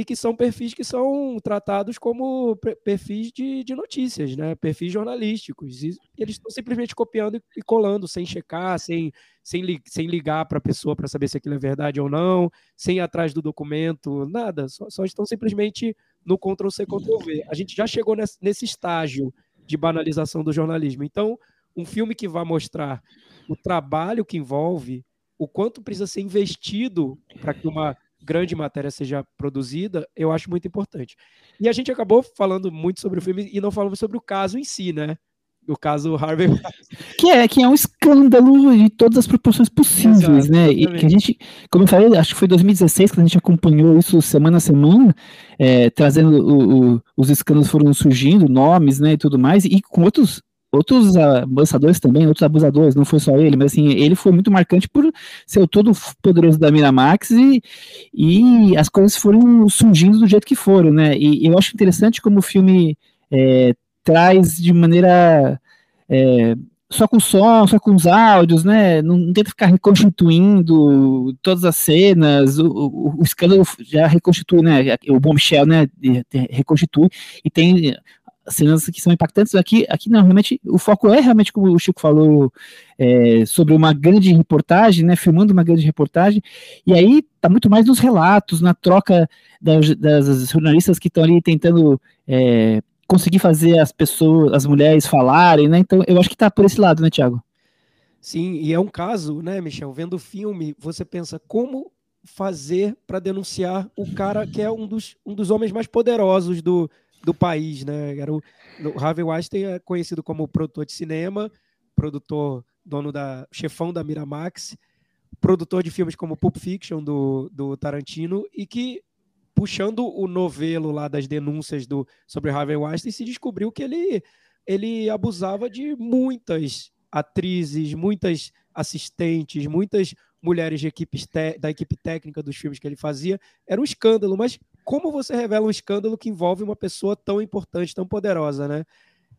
e que são perfis que são tratados como perfis de, de notícias, né? perfis jornalísticos. E eles estão simplesmente copiando e colando, sem checar, sem, sem, li, sem ligar para a pessoa para saber se aquilo é verdade ou não, sem ir atrás do documento, nada. Só, só estão simplesmente no Ctrl-C, Ctrl-V. A gente já chegou nesse, nesse estágio de banalização do jornalismo. Então, um filme que vai mostrar o trabalho que envolve, o quanto precisa ser investido para que uma grande matéria seja produzida, eu acho muito importante. E a gente acabou falando muito sobre o filme e não falamos sobre o caso em si, né? O caso Harvey que é que é um escândalo de todas as proporções possíveis, Exato, né? E que a gente, como eu falei, acho que foi 2016 que a gente acompanhou isso semana a semana, é, trazendo o, o, os escândalos foram surgindo, nomes, né, e tudo mais, e com outros outros abusadores também, outros abusadores, não foi só ele, mas assim, ele foi muito marcante por ser o todo poderoso da Miramax e, e as coisas foram surgindo do jeito que foram, né? E, eu acho interessante como o filme é, traz de maneira é, só com som, só com os áudios, né? Não, não tenta ficar reconstituindo todas as cenas. O, o, o escândalo já reconstitui, né? O Bombshell, né? Reconstitui e tem cenas que são impactantes. Aqui, aqui não, realmente, o foco é realmente, como o Chico falou, é, sobre uma grande reportagem, né, filmando uma grande reportagem, e aí tá muito mais nos relatos, na troca das, das jornalistas que estão ali tentando é, conseguir fazer as pessoas, as mulheres falarem, né, então eu acho que tá por esse lado, né, Tiago? Sim, e é um caso, né, Michel, vendo o filme, você pensa como fazer para denunciar o cara que é um dos, um dos homens mais poderosos do, do país, né? Era o, o Harvey Weinstein é conhecido como produtor de cinema, produtor, dono da, chefão da Miramax, produtor de filmes como Pulp Fiction do, do Tarantino e que puxando o novelo lá das denúncias do sobre Harvey Weinstein se descobriu que ele ele abusava de muitas atrizes, muitas assistentes, muitas mulheres de equipes da equipe técnica dos filmes que ele fazia. Era um escândalo, mas como você revela um escândalo que envolve uma pessoa tão importante, tão poderosa, né?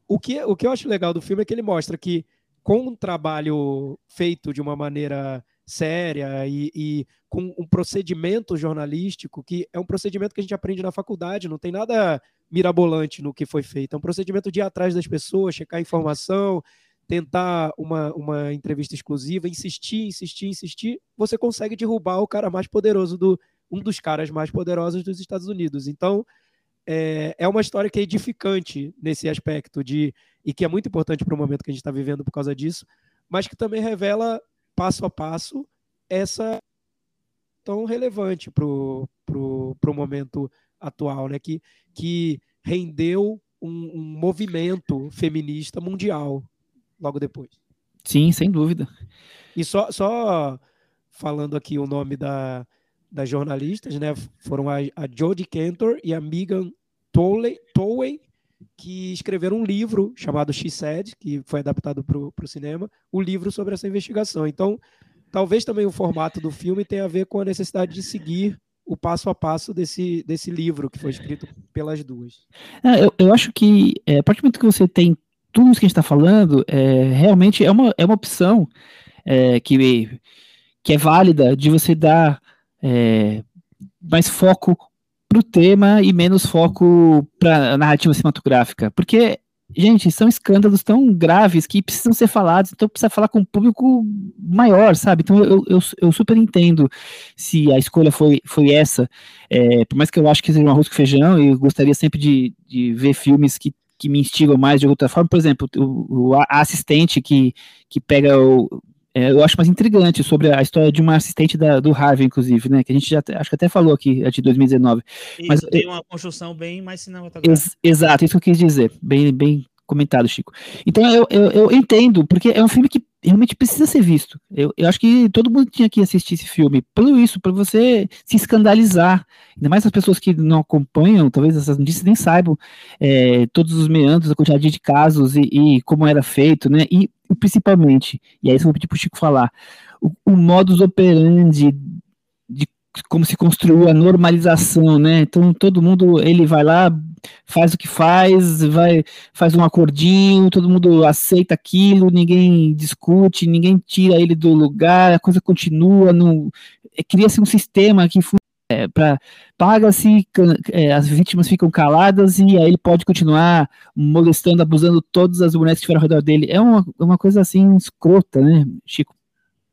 O que, o que eu acho legal do filme é que ele mostra que, com um trabalho feito de uma maneira séria e, e, com um procedimento jornalístico, que é um procedimento que a gente aprende na faculdade, não tem nada mirabolante no que foi feito. É um procedimento de ir atrás das pessoas, checar informação, tentar uma, uma entrevista exclusiva, insistir, insistir, insistir, você consegue derrubar o cara mais poderoso do, um dos caras mais poderosos dos Estados Unidos. Então, é, é uma história que é edificante nesse aspecto de e que é muito importante para o momento que a gente está vivendo por causa disso, mas que também revela passo a passo essa tão relevante para o pro, pro momento atual, né? Que, que rendeu um, um movimento feminista mundial logo depois. Sim, sem dúvida. E só, só falando aqui o nome da, das jornalistas, né? Foram a, a Jodie Cantor e a Megan Tolley, Tolley que escreveram um livro chamado She Said, que foi adaptado para o cinema, o livro sobre essa investigação. Então, talvez também o formato do filme tenha a ver com a necessidade de seguir o passo a passo desse, desse livro que foi escrito pelas duas. É, eu, eu acho que, é, a partir do que você tem tudo isso que a gente está falando, é, realmente é uma, é uma opção é, que, que é válida de você dar é, mais foco para o tema e menos foco para a narrativa cinematográfica. Porque, gente, são escândalos tão graves que precisam ser falados, então precisa falar com um público maior, sabe? Então eu, eu, eu super entendo se a escolha foi, foi essa. É, por mais que eu acho que seja um arroz com feijão, eu gostaria sempre de, de ver filmes que que me instigam mais de outra forma, por exemplo, o, o assistente que, que pega o, é, eu acho mais intrigante sobre a história de uma assistente da, do Harvey, inclusive, né? Que a gente já acho que até falou aqui, é de 2019. Isso, Mas tem uma construção bem mais cinematográfica. Ex, exato, isso que eu quis dizer. Bem, bem comentado, Chico. Então eu, eu, eu, entendo, porque é um filme que realmente precisa ser visto. Eu, eu acho que todo mundo tinha que assistir esse filme. Pelo isso, para você se escandalizar. Ainda mais as pessoas que não acompanham, talvez essas notícias nem saibam é, todos os meandros, a quantidade de casos e, e como era feito, né? E principalmente, e aí eu vou pedir para o Chico falar, o, o modus operandi de como se construiu a normalização, né? Então todo mundo ele vai lá, faz o que faz, vai faz um acordinho, todo mundo aceita aquilo, ninguém discute, ninguém tira ele do lugar, a coisa continua, no cria-se um sistema que é, pra, paga-se, é, as vítimas ficam caladas e aí ele pode continuar molestando, abusando todas as bonecas que estiveram ao redor dele. É uma, uma coisa assim escrota, né, Chico?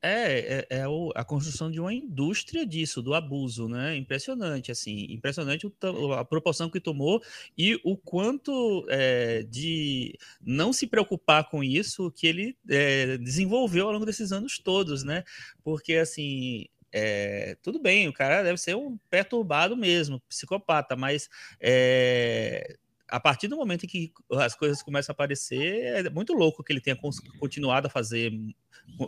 É, é, é o, a construção de uma indústria disso, do abuso, né? Impressionante, assim, impressionante o, a proporção que tomou e o quanto é, de não se preocupar com isso que ele é, desenvolveu ao longo desses anos todos, né? Porque, assim, é, tudo bem, o cara deve ser um perturbado mesmo, psicopata, mas é, a partir do momento em que as coisas começam a aparecer, é muito louco que ele tenha continuado a fazer,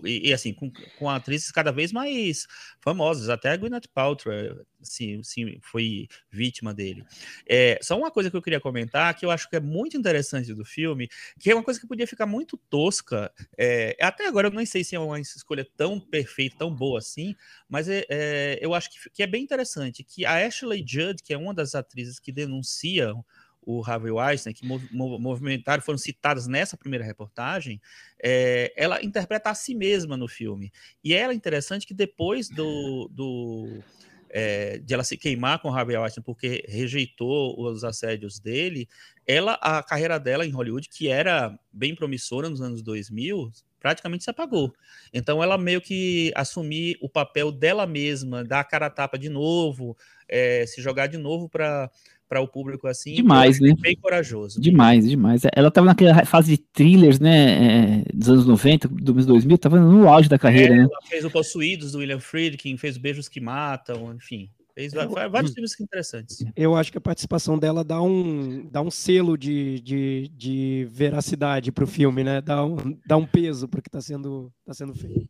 e, e assim, com, com, atrizes cada vez mais famosas, até a Gwyneth Paltrow assim, assim, foi vítima dele. É, só uma coisa que eu queria comentar, que eu acho que é muito interessante do filme, que é uma coisa que podia ficar muito tosca, é, até agora eu não sei se é uma escolha tão perfeita, tão boa assim, mas é, é eu acho que, que é bem interessante, que a Ashley Judd, que é uma das atrizes que denunciam o Harvey Weinstein, que mov movimentaram, foram citadas nessa primeira reportagem, é, ela interpreta a si mesma no filme. E ela é interessante que depois do, do é, de ela se queimar com o Harvey Weinstein porque rejeitou os assédios dele, ela, a carreira dela em Hollywood, que era bem promissora nos anos 2000, praticamente se apagou. Então ela meio que assumir o papel dela mesma, dar a cara a tapa de novo, é, se jogar de novo para para o público assim. Demais, né? Bem corajoso. Demais, demais. Ela estava naquela fase de thrillers, né? É, dos anos 90, dos anos 2000, estava no auge da carreira, é, né? Ela fez o Possuídos do William Friedkin, fez Beijos que Matam, enfim. Fez vários filmes interessantes. Eu acho que a participação dela dá um, dá um selo de, de, de veracidade para o filme, né? Dá um, dá um peso para o que está sendo, tá sendo feito.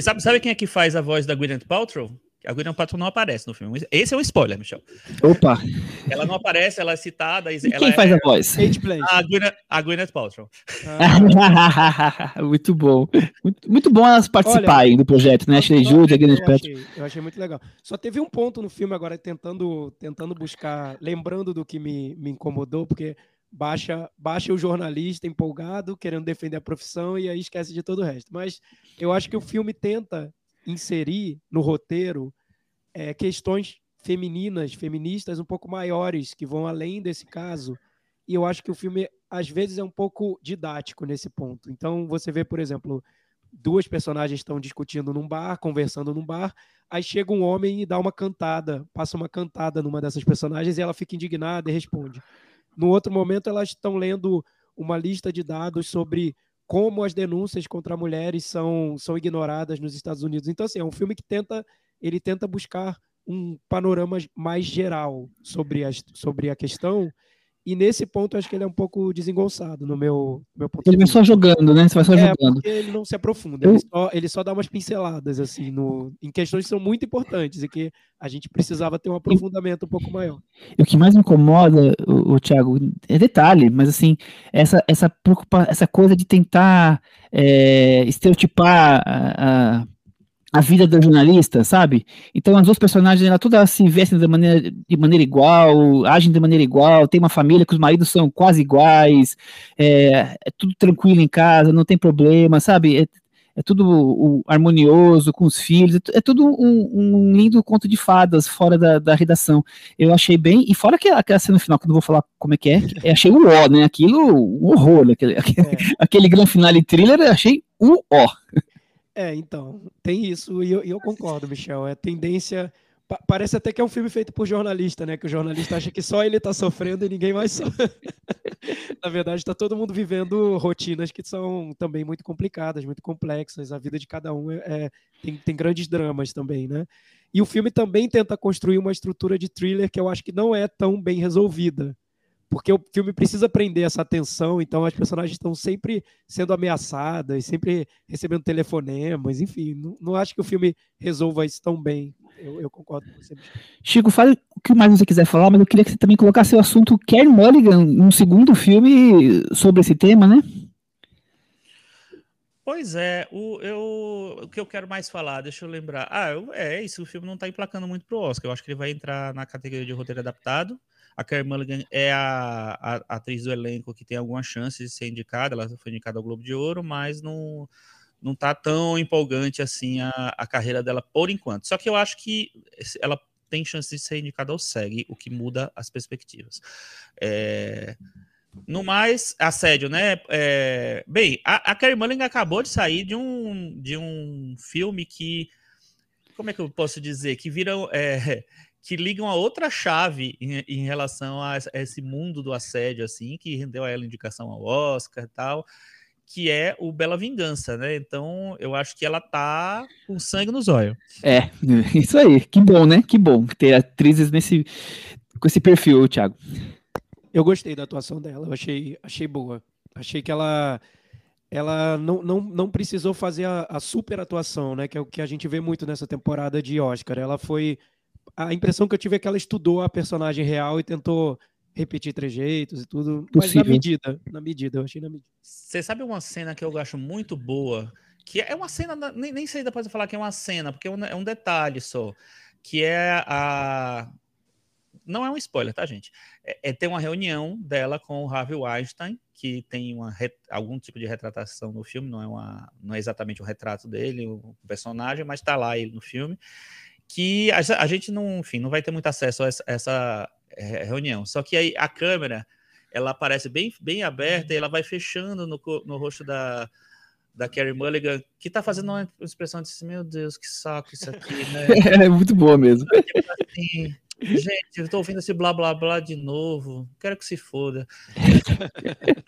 Sabe, sabe quem é que faz a voz da Gwyneth Paltrow? A Gwyneth Paltrow não aparece no filme. Esse é um spoiler, Michel. Opa! Ela não aparece, ela é citada. E quem faz é... a voz? A Gwyneth, a Gwyneth Paltrow. Ah. muito bom. Muito, muito bom elas participarem Olha, do projeto, né? Ashley Judd, a Gwyneth Paltrow. Eu achei muito legal. Só teve um ponto no filme agora, tentando, tentando buscar, lembrando do que me, me incomodou, porque baixa, baixa o jornalista empolgado, querendo defender a profissão, e aí esquece de todo o resto. Mas eu acho que o filme tenta inserir no roteiro é, questões femininas, feministas um pouco maiores, que vão além desse caso. E eu acho que o filme, às vezes, é um pouco didático nesse ponto. Então, você vê, por exemplo, duas personagens estão discutindo num bar, conversando num bar, aí chega um homem e dá uma cantada, passa uma cantada numa dessas personagens e ela fica indignada e responde. No outro momento, elas estão lendo uma lista de dados sobre como as denúncias contra mulheres são, são ignoradas nos Estados Unidos. Então, assim, é um filme que tenta, ele tenta buscar um panorama mais geral sobre, as, sobre a questão e nesse ponto, acho que ele é um pouco desengonçado no meu, meu ponto Ele vai só jogando, né? Você vai só é, jogando. Ele não se aprofunda. Ele, só, ele só dá umas pinceladas, assim, no, em questões que são muito importantes e que a gente precisava ter um aprofundamento um pouco maior. E o que mais me incomoda, o, o Thiago, é detalhe, mas assim, essa, essa, preocupa, essa coisa de tentar é, estereotipar a, a a vida da jornalista, sabe? Então as duas personagens, ela todas se vestem de maneira, de maneira igual, agem de maneira igual, tem uma família que os maridos são quase iguais, é, é tudo tranquilo em casa, não tem problema, sabe? É, é tudo o, harmonioso com os filhos, é, é tudo um, um, lindo conto de fadas fora da, da, redação. Eu achei bem, e fora aquela, aquela cena final, que eu não vou falar como é que é, eu achei o ó, né? Aquilo, um horror, aquele, aquele, é. aquele grande finale thriller, eu achei o ó. É, então, tem isso, e eu, eu concordo, Michel. É tendência. Pa parece até que é um filme feito por jornalista, né? Que o jornalista acha que só ele está sofrendo e ninguém mais sofre. Na verdade, está todo mundo vivendo rotinas que são também muito complicadas, muito complexas. A vida de cada um é, é, tem, tem grandes dramas também, né? E o filme também tenta construir uma estrutura de thriller que eu acho que não é tão bem resolvida porque o filme precisa prender essa atenção, então as personagens estão sempre sendo ameaçadas, sempre recebendo telefonemas, enfim, não, não acho que o filme resolva isso tão bem. Eu, eu concordo com você. Chico, fale o que mais você quiser falar, mas eu queria que você também colocasse o assunto Kerry Mulligan num segundo filme sobre esse tema, né? Pois é, o, eu, o que eu quero mais falar, deixa eu lembrar. Ah, eu, é isso, o filme não está emplacando muito pro Oscar. Eu acho que ele vai entrar na categoria de roteiro adaptado. A Carey Mulligan é a, a, a, atriz do elenco que tem alguma chance de ser indicada, ela foi indicada ao Globo de Ouro, mas não não tá tão empolgante assim a, a carreira dela por enquanto. Só que eu acho que ela tem chance de ser indicado ao SEG, o que muda as perspectivas. É... No mais, assédio, né? É... Bem, a, a Carey Mulligan acabou de sair de um, de um filme que. Como é que eu posso dizer? Que viram. É, que ligam a outra chave em, em relação a, a, esse mundo do assédio, assim, que rendeu a ela indicação ao Oscar e tal, que é o Bela Vingança, né? Então, eu acho que ela tá com sangue nos olhos. É, isso aí. Que bom, né? Que bom ter atrizes nesse, com esse perfil, Thiago. Eu gostei da atuação dela, eu achei, achei boa. Achei que ela ela não, não, não precisou fazer a, a super atuação, né? Que é o que a gente vê muito nessa temporada de Oscar. Ela foi a impressão que eu tive é que ela estudou a personagem real e tentou repetir trejeitos e tudo, Possível. mas na medida, na medida, eu achei na medida. Você sabe uma cena que eu acho muito boa, que é uma cena, nem, nem sei depois de falar que é uma cena, porque é um, é um detalhe só, que é a... Não é um spoiler, tá, gente? É, é ter uma reunião dela com o Harvey Weinstein, que tem uma, algum tipo de retratação no filme, não é, uma, não é exatamente o um retrato dele, o personagem, mas está lá ele no filme que a, a, gente não, enfim, não vai ter muito acesso a essa, essa é, reunião. Só que aí a câmera ela aparece bem, bem aberta e ela vai fechando no, no rosto da, da Carrie Mulligan, que tá fazendo uma expressão de meu Deus, que saco isso aqui, né? é muito boa mesmo. Tipo assim, Gente, eu tô ouvindo esse blá blá blá de novo. Quero que se foda.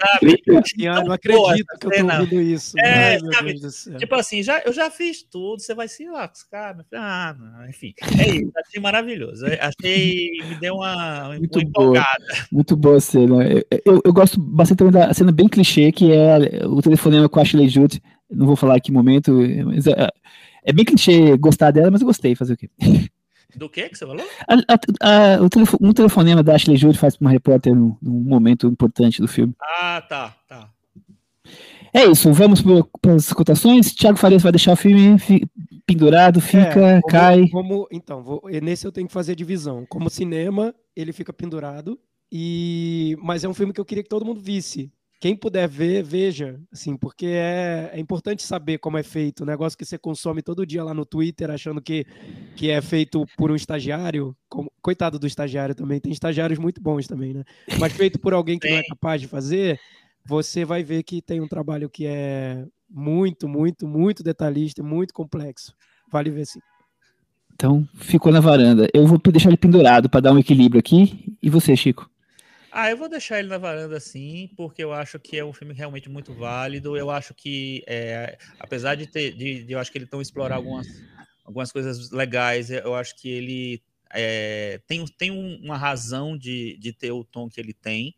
sabe? Eu não acredito que eu tô ouvindo isso. É, Ai, sabe? Tipo assim, já, eu já fiz tudo, você vai se lascar. Ah, não, enfim. É isso, achei maravilhoso. Achei, me deu uma, muito uma empolgada. Boa, muito boa a cena. Eu, eu, gosto bastante também da cena bem clichê, que é o telefonema com a Ashley Judd. Não vou falar aqui no momento, mas é, é bem clichê gostar dela, mas eu gostei, fazer o quê? Do que que você falou? A, a, a, o telefo, um telefonema da Ashley Judd faz para uma repórter num, num, momento importante do filme. Ah, tá, tá. É isso, vamos para as cotações. Tiago Farias vai deixar o filme fi, pendurado, fica, é, como, cai. Como, então, vou, nesse eu tenho que fazer divisão. Como cinema, ele fica pendurado, e mas é um filme que eu queria que todo mundo visse quem puder ver, veja, assim, porque é, é importante saber como é feito. O negócio que você consome todo dia lá no Twitter, achando que, que é feito por um estagiário. Como, coitado do estagiário também, tem estagiários muito bons também, né? Mas feito por alguém que não é capaz de fazer, você vai ver que tem um trabalho que é muito, muito, muito detalhista, muito complexo. Vale ver sim. Então, ficou na varanda. Eu vou deixar ele pendurado para dar um equilíbrio aqui. E você, Chico? Ah, eu vou deixar ele na varanda sim, porque eu acho que é um filme realmente muito válido. Eu acho que, é, apesar de ter, de, de, eu acho que eles estão explorar algumas, algumas coisas legais, eu acho que ele é, tem, tem uma razão de, de ter o tom que ele tem.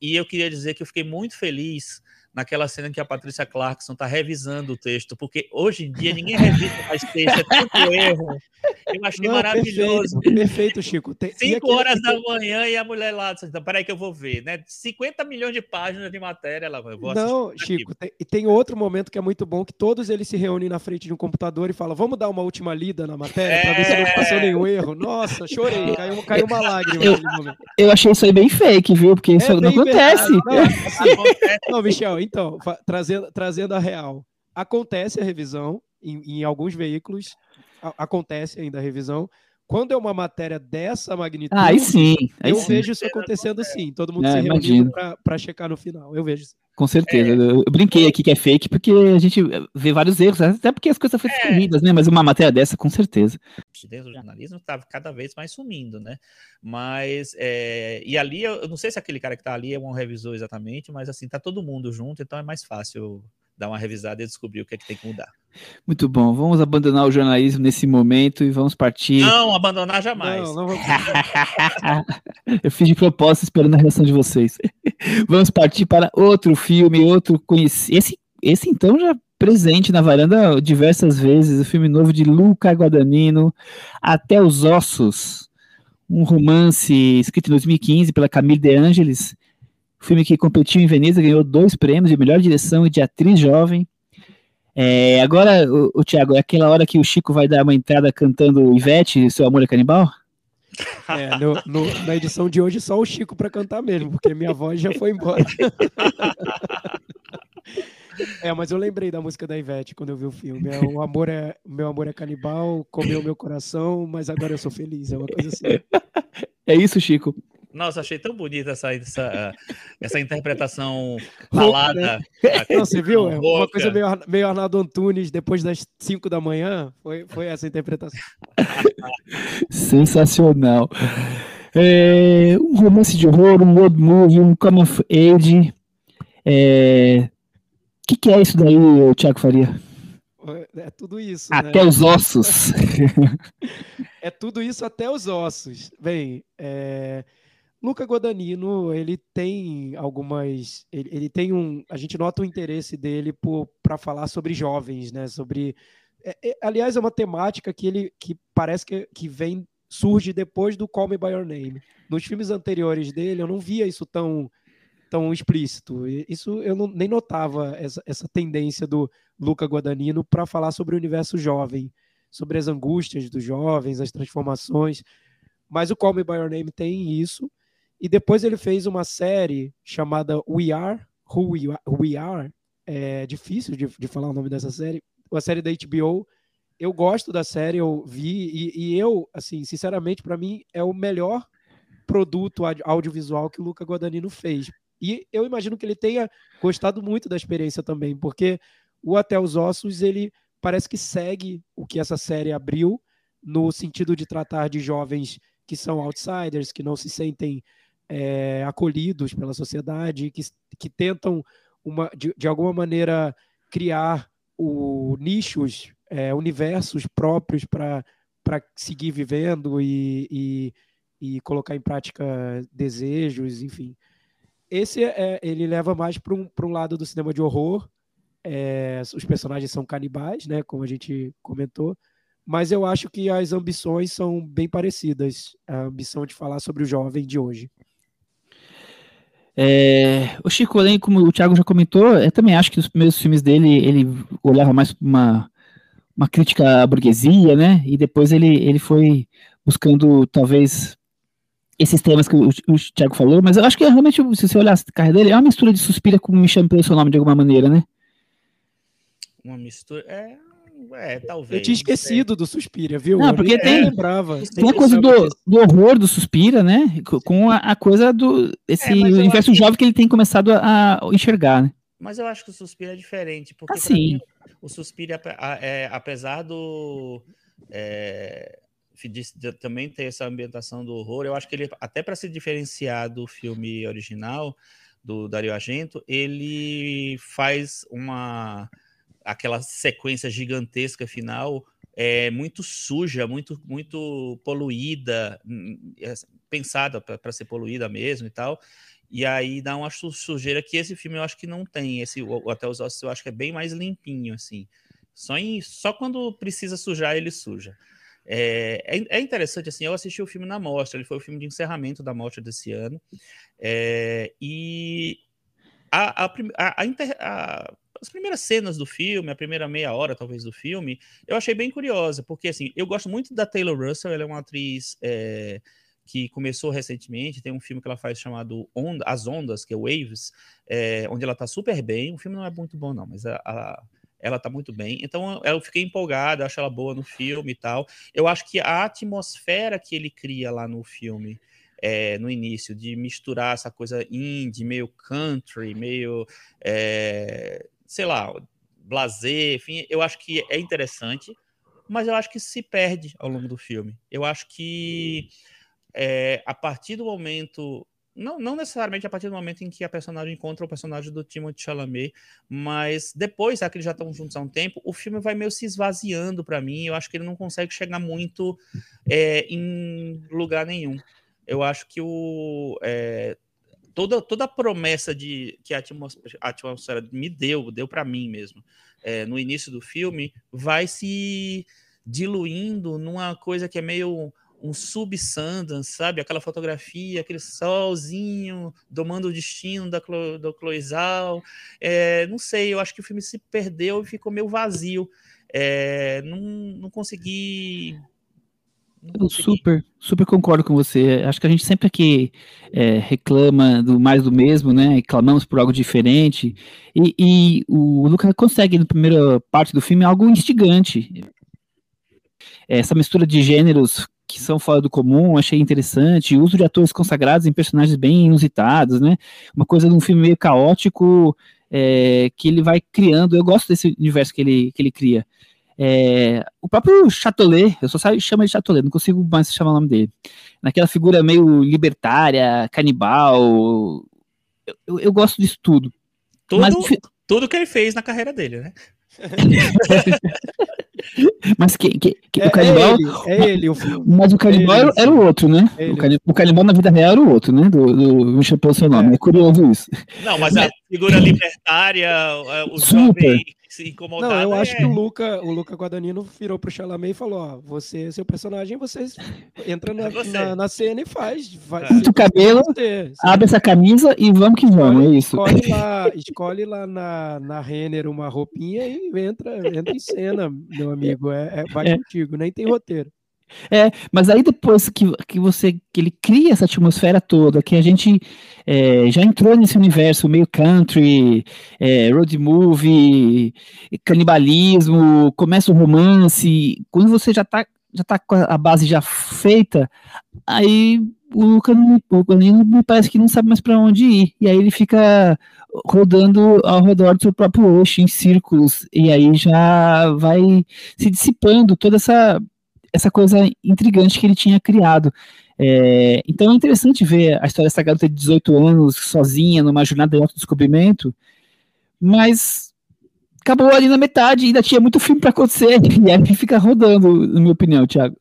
E eu queria dizer que eu fiquei muito feliz naquela cena que a Patrícia Clarkson está revisando o texto, porque hoje em dia ninguém revisa mais texto, é tanto erro. Eu achei Não, maravilhoso. Perfeito, perfeito Chico. Tem, Cinco horas da manhã e a mulher lá, então, peraí que eu vou ver, né? 50 milhões de páginas de matéria, ela eu vou Não, Chico, tem, e tem outro momento que é muito bom, que todos eles se reúnem na frente de um computador e falam, vamos dar uma última lida na matéria, é... para ver se não passou nenhum erro. Nossa, chorei, caiu, caiu uma lágrima. Eu, eu achei isso aí bem fake, viu? Porque isso é não acontece. Não, assim, não, Michel, então, trazendo, trazendo a real. Acontece a revisão em, em alguns veículos, a, acontece ainda a revisão. Quando é uma matéria dessa magnitude, ah, aí sim, aí eu sim. vejo isso acontecendo sim. Todo mundo é, se reunindo para checar no final. Eu vejo isso. Com certeza. É. Eu brinquei aqui que é fake porque a gente vê vários erros, até porque as coisas foram é. né? Mas uma matéria dessa, com certeza. Dentro do jornalismo está cada vez mais sumindo, né? Mas, é... e ali, eu não sei se aquele cara que está ali é um revisor exatamente, mas assim, tá todo mundo junto, então é mais fácil dar uma revisada e descobrir o que é que tem que mudar. Muito bom. Vamos abandonar o jornalismo nesse momento e vamos partir. Não, abandonar jamais. Não, não vamos... Eu fiz de propósito esperando a reação de vocês. vamos partir para outro filme, outro conhecido. Esse, esse então já presente na varanda diversas vezes, o filme novo de Luca Guadagnino, Até os Ossos, um romance escrito em 2015 pela Camille De Angelis, filme que competiu em Veneza, ganhou dois prêmios de melhor direção e de atriz jovem. É, agora, o, o Thiago, é aquela hora que o Chico vai dar uma entrada cantando Ivete, Seu Amor é Canibal? É, no, no, na edição de hoje só o Chico para cantar mesmo, porque minha voz já foi embora. É, mas eu lembrei da música da Ivete quando eu vi o filme. É, o amor é, meu amor é canibal, comeu meu coração, mas agora eu sou feliz. É uma coisa assim. É isso, Chico. Nossa, achei tão bonita essa, essa, essa interpretação falada. Não, você viu? É uma coisa meio, meio Arnaldo Antunes, depois das 5 da manhã. Foi, foi essa interpretação. Sensacional. É, um romance de horror, um road movie, um come of age. É... O que, que é isso daí, Thiago Faria? É tudo isso. Até né? os ossos. é tudo isso até os ossos. Bem, é... Luca Guadagnino, ele tem algumas. Ele, ele, tem um. A gente nota o interesse dele para falar sobre jovens, né? Sobre. É, é, aliás, é uma temática que ele que parece que, que vem surge depois do Call Me By Your Name. Nos filmes anteriores dele, eu não via isso tão, tão explícito. Isso eu não, nem notava essa, essa tendência do Luca Guadagnino para falar sobre o universo jovem, sobre as angústias dos jovens, as transformações. Mas o Call Me By Your Name tem isso. E depois ele fez uma série chamada We Are, Who We Are. We Are. É difícil de, de falar o nome dessa série. Uma série da HBO eu gosto da série, eu vi, e, e eu, assim, sinceramente, para mim, é o melhor produto audiovisual que o Luca Guadagnino fez. E eu imagino que ele tenha gostado muito da experiência também, porque o Até os Ossos, ele parece que segue o que essa série abriu, no sentido de tratar de jovens que são outsiders, que não se sentem é, acolhidos pela sociedade, que, que tentam, uma, de, de alguma maneira, criar o, nichos é, universos próprios para seguir vivendo e, e, e, colocar em prática desejos, enfim. Esse é, ele leva mais para um, um lado do cinema de horror. É, os personagens são canibais, né, como a gente comentou, mas eu acho que as ambições são bem parecidas. A ambição de falar sobre o jovem de hoje. É, o Chico, além como o Thiago já comentou, eu também acho que nos primeiros filmes dele ele olhava mais para uma uma crítica à burguesia, né? E depois ele, ele foi buscando, talvez, esses temas que o, o Thiago falou, mas eu acho que realmente, se você olhar a carreira dele, é uma mistura de Suspira com Me Chame Pelo Seu Nome, de alguma maneira, né? Uma mistura... É, é, talvez. Eu tinha esquecido do Suspira, viu? Não, porque tem, lembrava. tem a coisa do, do horror do Suspira, né? Com a, a coisa do esse é, universo jovem que ele tem começado a, enxergar, né? Mas eu acho que o Suspiro é diferente, porque assim. Mim, o Suspiro, é, apesar do. É, de, também ter essa ambientação do horror, eu acho que ele, até para se diferenciar do filme original, do Dario Argento, ele faz uma. Aquela sequência gigantesca final é muito suja, muito muito poluída, hum, é, pensada para ser poluída mesmo e tal. E aí dá uma sujeira que esse filme eu acho que não tem. Esse Até os Ossos eu acho que é bem mais limpinho, assim. Só, em, só quando precisa sujar, ele suja. É, é, é, interessante, assim, eu assisti o filme na mostra, ele foi o filme de encerramento da mostra desse ano. É, e a, a, a, a, as primeiras cenas do filme, a primeira meia hora, talvez, do filme, eu achei bem curiosa, porque, assim, eu gosto muito da Taylor Russell, ela é uma atriz é, que começou recentemente, tem um filme que ela faz chamado Onda, As Ondas, que é Waves, é, onde ela tá super bem. O filme não é muito bom, não, mas a, a, ela tá muito bem. Então eu fiquei empolgado, acho ela boa no filme e tal. Eu acho que a atmosfera que ele cria lá no filme. É, no início, de misturar essa coisa indie, meio country, meio, é, sei lá, blazer, enfim, eu acho que é interessante, mas eu acho que se perde ao longo do filme. Eu acho que é, a partir do momento não, não, necessariamente a partir do momento em que a personagem encontra o personagem do Timothée Chalamet, mas depois, já que eles já estão juntos há um tempo, o filme vai meio se esvaziando para mim. Eu acho que ele não consegue chegar muito é, em lugar nenhum. Eu acho que o é, toda, toda a promessa de que a atmosfera, a atmosfera me deu, deu para mim mesmo, é, no início do filme, vai se diluindo numa coisa que é meio um sub-Sundance, sabe? Aquela fotografia, aquele solzinho domando o destino da, Clo, do Cloizal. É, não sei, eu acho que o filme se perdeu e ficou meio vazio. É, não, não consegui Eu super, super concordo com você. Acho que a gente sempre aqui é, reclama do mais do mesmo, né? Clamamos por algo diferente. E, e o Lucas consegue, na primeira parte do filme, algo instigante. Essa mistura de gêneros que são fora do comum, achei interessante. O uso de atores consagrados em personagens bem inusitados, né? Uma coisa de um filme meio caótico é, que ele vai criando. Eu gosto desse universo que ele, que ele cria. É, o próprio Chatolet, eu só chamo de Chatolet, não consigo mais chamar o nome dele. Naquela figura meio libertária, canibal. Eu, eu, eu gosto disso tudo. Tudo, Mas, tudo que ele fez na carreira dele, né? Mas que, que, que é, o canibal. É ele, é ele o Mas o canibal ele, era, o outro, né? O canibal, o canibal, na vida real era o outro, né? Do, do Michel pelo seu nome. É. é curioso isso. Não, mas a figura libertária, o Super. jovem se incomodar. Não, eu acho é... que o Luca, o Luca Guadagnino virou pro Chalamet e falou: ó, você, seu personagem, você entra na, você. na, na, cena e faz. Vai, Pinta o cabelo, você, abre essa camisa e vamos que vamos, escolhe, é isso. Escolhe lá, escolhe lá na, na Renner uma roupinha e entra, entra em cena, meu amigo. É, é vai é. contigo, nem tem roteiro. É, mas aí depois que, que você que ele cria essa atmosfera toda, que a gente é, já entrou nesse universo meio country, é, road movie, canibalismo, começa o romance, quando você já tá, já tá com a base já feita, aí o Luca não, o me parece que não sabe mais para onde ir, e aí ele fica rodando ao redor do seu próprio eixo em círculos, e aí já vai se dissipando toda essa essa coisa intrigante que ele tinha criado. É, então é interessante ver a história dessa garota de 18 anos, sozinha, numa jornada de autodescobrimento, mas acabou ali na metade, ainda tinha muito filme para acontecer, e aí fica rodando, na minha opinião, Thiago.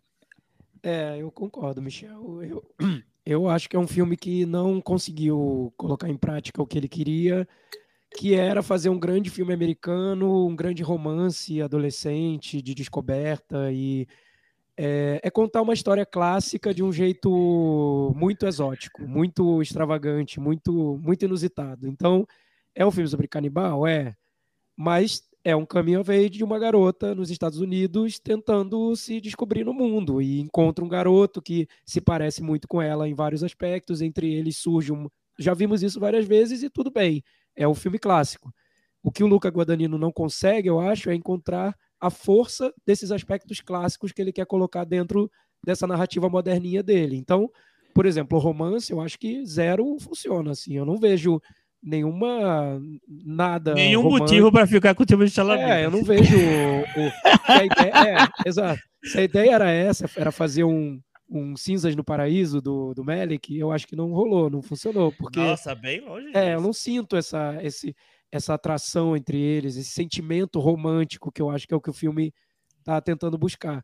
É, eu concordo, Michel. Eu, eu acho que é um filme que não conseguiu colocar em prática o que ele queria, que era fazer um grande filme americano, um grande romance adolescente, de descoberta e é, é, contar uma história clássica de um jeito muito exótico, muito extravagante, muito, muito inusitado. Então, é um filme sobre canibal? É. Mas é um caminho age de uma garota nos Estados Unidos tentando se descobrir no mundo e encontra um garoto que se parece muito com ela em vários aspectos. Entre eles surge um. Já vimos isso várias vezes e tudo bem. É um filme clássico. O que o Luca Guadagnino não consegue, eu acho, é encontrar a força desses aspectos clássicos que ele quer colocar dentro dessa narrativa moderninha dele. Então, por exemplo, o romance, eu acho que zero funciona assim. Eu não vejo nenhuma nada nenhum romântico. motivo para ficar com o tipo de Chalamet. É, eu não vejo o, o a ideia, é, exato. Se a ideia era essa, era fazer um, um Cinzas no Paraíso do, do Melick, eu acho que não rolou, não funcionou, porque Nossa, bem longe. É, eu não sinto essa esse essa atração entre eles, esse sentimento romântico que eu acho que é o que o filme está tentando buscar.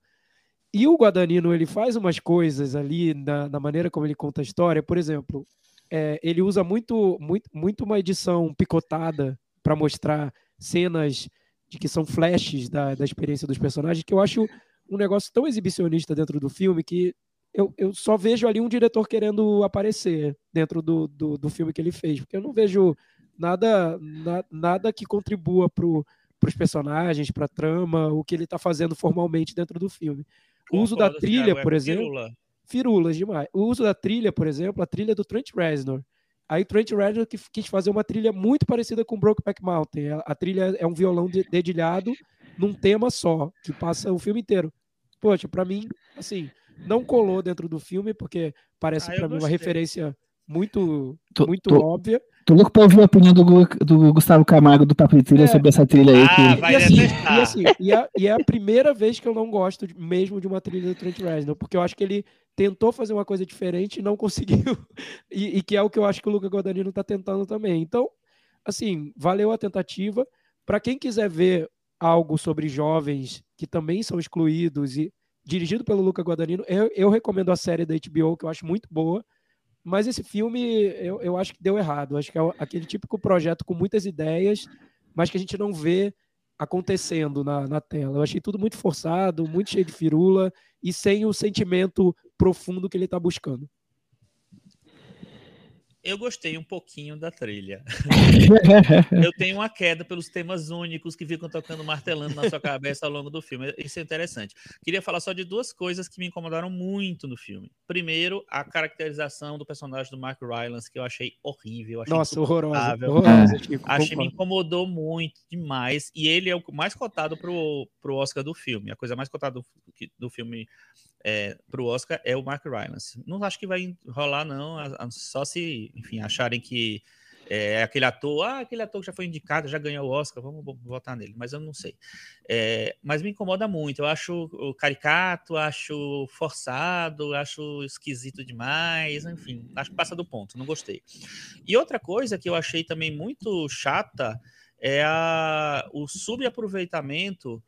E o Guadagnino ele faz umas coisas ali na, na maneira como ele conta a história. Por exemplo, é, ele usa muito, muito, muito uma edição picotada para mostrar cenas de que são flashes da, da experiência dos personagens, que eu acho um negócio tão exibicionista dentro do filme que eu, eu só vejo ali um diretor querendo aparecer dentro do, do, do filme que ele fez, porque eu não vejo nada, na, nada que contribua para os personagens, para a trama, o que ele está fazendo formalmente dentro do filme. O uso da trilha, Thiago, por é exemplo. Firula. Firulas demais. O uso da trilha, por exemplo, a trilha do Trent Reznor. Aí Trent Reznor que quis fazer uma trilha muito parecida com Brokeback Mountain. A, a trilha é um violão de, dedilhado num tema só, que passa o filme inteiro. Poxa, para mim, assim, não colou dentro do filme, porque parece ah, para mim uma referência muito, tô, muito tô, óbvia. Tô louco pra ouvir a opinião do, do Gustavo Camargo do Papo de Trilha é. sobre essa trilha aí. Ah, que... e, assim, e, assim, e, a, e, é a primeira vez que eu não gosto de, mesmo de uma trilha do Trent Reznor, porque eu acho que ele tentou fazer uma coisa diferente e não conseguiu. E, e que é o que eu acho que o Luca Guadagnino tá tentando também. Então, assim, valeu a tentativa. Para quem quiser ver algo sobre jovens que também são excluídos e dirigido pelo Luca Guadagnino, eu, eu recomendo a série da HBO, que eu acho muito boa mas esse filme eu, eu acho que deu errado. Acho que é aquele típico projeto com muitas ideias, mas que a gente não vê acontecendo na, na tela. Eu achei tudo muito forçado, muito cheio de firula e sem o sentimento profundo que ele está buscando. Eu gostei um pouquinho da trilha. eu tenho uma queda pelos temas únicos que ficam tocando, martelando na sua cabeça ao longo do filme. Isso é interessante. Queria falar só de duas coisas que me incomodaram muito no filme. Primeiro, a caracterização do personagem do Mark Rylance, que eu achei horrível. Achei Nossa, horrorosa. horrorosa Chico, achei me incomodou muito demais. E ele é o mais cotado pro, pro Oscar do filme. A coisa mais cotada do, do filme é, para o Oscar é o Mark Rylance. Não acho que vai rolar, não, só se, enfim, acharem que é aquele ator, ah, aquele ator que já foi indicado, já ganhou o Oscar, vamos votar nele, mas eu não sei. É, mas me incomoda muito, eu acho caricato, acho forçado, acho esquisito demais, enfim, acho que passa do ponto, não gostei. E outra coisa que eu achei também muito chata é a, o subaproveitamento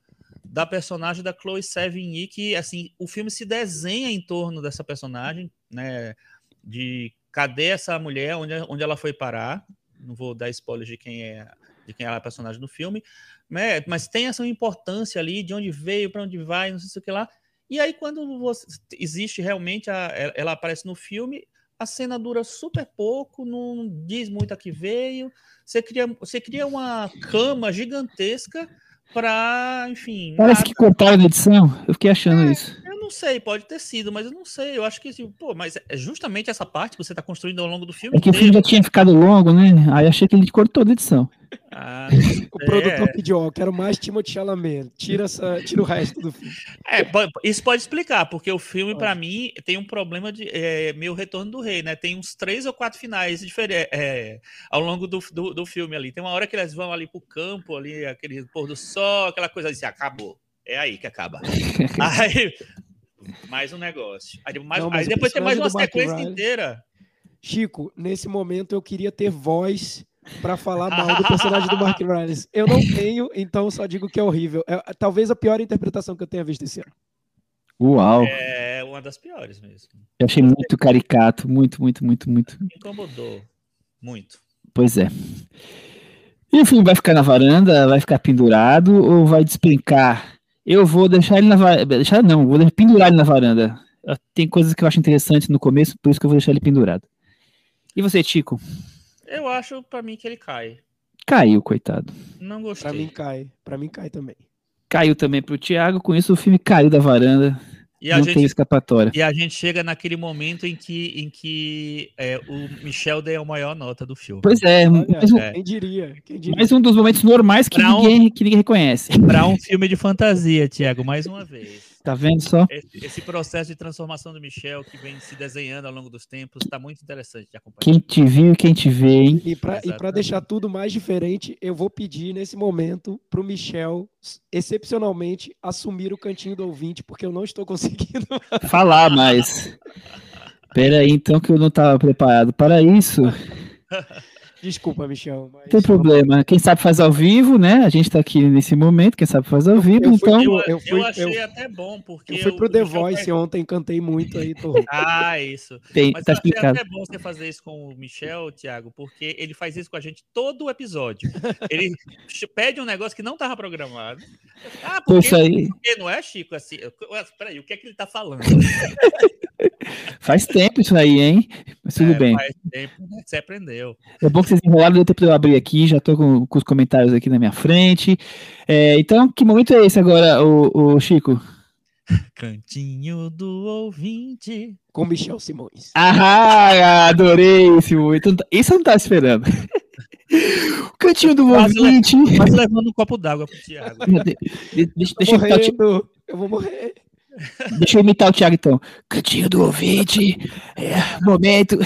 da personagem da Chloe Sevigny, que assim, o filme se desenha em torno dessa personagem, né, de cadê essa mulher, onde, onde ela foi parar, não vou dar spoiler de quem é de quem é a personagem no filme, né, mas tem essa importância ali, de onde veio, para onde vai, não sei o que lá, e aí quando você, existe realmente, a, ela aparece no filme, a cena dura super pouco, não diz muito a que veio, você cria, você cria uma cama gigantesca para, enfim. Parece nada. que cortaram na edição. Eu fiquei achando é, isso. Não sei, pode ter sido, mas eu não sei. Eu acho que, assim, pô, mas é justamente essa parte que você está construindo ao longo do filme. É que o filme já tinha ficado longo, né? Aí achei que ele cortou da edição. Ah, o produtor pediu, ó, quero mais Timothée Chalamet, tira, essa, tira o resto do filme. É, isso pode explicar, porque o filme, para mim, tem um problema de é, meio retorno do rei, né? Tem uns três ou quatro finais diferentes é, ao longo do, do, do, filme ali. Tem uma hora que eles vão ali pro campo, ali, aquele pôr do sol, aquela coisa assim, acabou. É aí que acaba. aí, mais um negócio. Aí, mais, Não, aí depois tem mais uma sequência inteira. Chico, nesse momento eu queria ter voz para falar mal do personagem do Mark Rylance. Eu não tenho, então só digo que é horrível. É talvez a pior interpretação que eu tenha visto esse ano. Uau! É uma das piores mesmo. Eu achei muito caricato, muito, muito, muito, muito. Me incomodou muito. Pois é. E o filme vai ficar na varanda, vai ficar pendurado ou vai despencar? Eu vou deixar ele na varanda. Deixar não, vou pendurar ele na varanda. Tem coisas que eu acho interessantes no começo, por isso que eu vou deixar ele pendurado. E você, Tico? Eu acho para mim que ele cai. Caiu, coitado. Não gostei. Para mim cai. Para mim cai também. Caiu também pro Thiago, com isso o filme caiu da varanda. E não gente, tem escapatória. E a gente chega naquele momento em que, em que é, o Michel deu a maior nota do filme. Pois é, um, quem, diria, quem diria? Mais um dos momentos normais que, ninguém, um, que ninguém reconhece. Para um filme de fantasia, Thiago, mais uma vez. Tá vendo só? Esse, esse, processo de transformação do Michel que vem se desenhando ao longo dos tempos está muito interessante de acompanhar. Quem te viu e quem te vê, hein? E para deixar tudo mais diferente, eu vou pedir nesse momento para o Michel, excepcionalmente, assumir o cantinho do ouvinte, porque eu não estou conseguindo falar mais. Pera aí, então, que eu não estava preparado para isso. Desculpa, Michel. Mas... Tem problema. Quem sabe faz ao vivo, né? A gente tá aqui nesse momento, quem sabe faz ao vivo, eu fui, então. Eu, eu, fui, eu achei eu, até bom, porque. Eu fui pro The Voice ontem, cantei muito aí. Tô... Ah, isso. Tem, Mas tá eu explicado. achei até bom você fazer isso com o Michel, Thiago, porque ele faz isso com a gente todo o episódio. Ele pede um negócio que não tava programado. Ah, porque, isso aí. porque não é, Chico? Assim, peraí, o que é que ele tá falando? faz tempo isso aí, hein? Mas tudo é, bem. Faz tempo, né? Você aprendeu. É bom que vocês enrolaram, deu tempo de eu abrir aqui, já estou com, com, os comentários aqui na minha frente. É, então, que momento é esse agora, o, o Chico? Cantinho do ouvinte. Com Michel Simões. Ah, adorei esse momento. Isso eu não estava esperando. Cantinho do quase ouvinte. Le, quase levando um copo d'água pro Thiago. De, de, deixa, deixa eu, eu vou morrer. Deixa eu imitar o Thiago então. Cantinho do ouvinte. É, momento.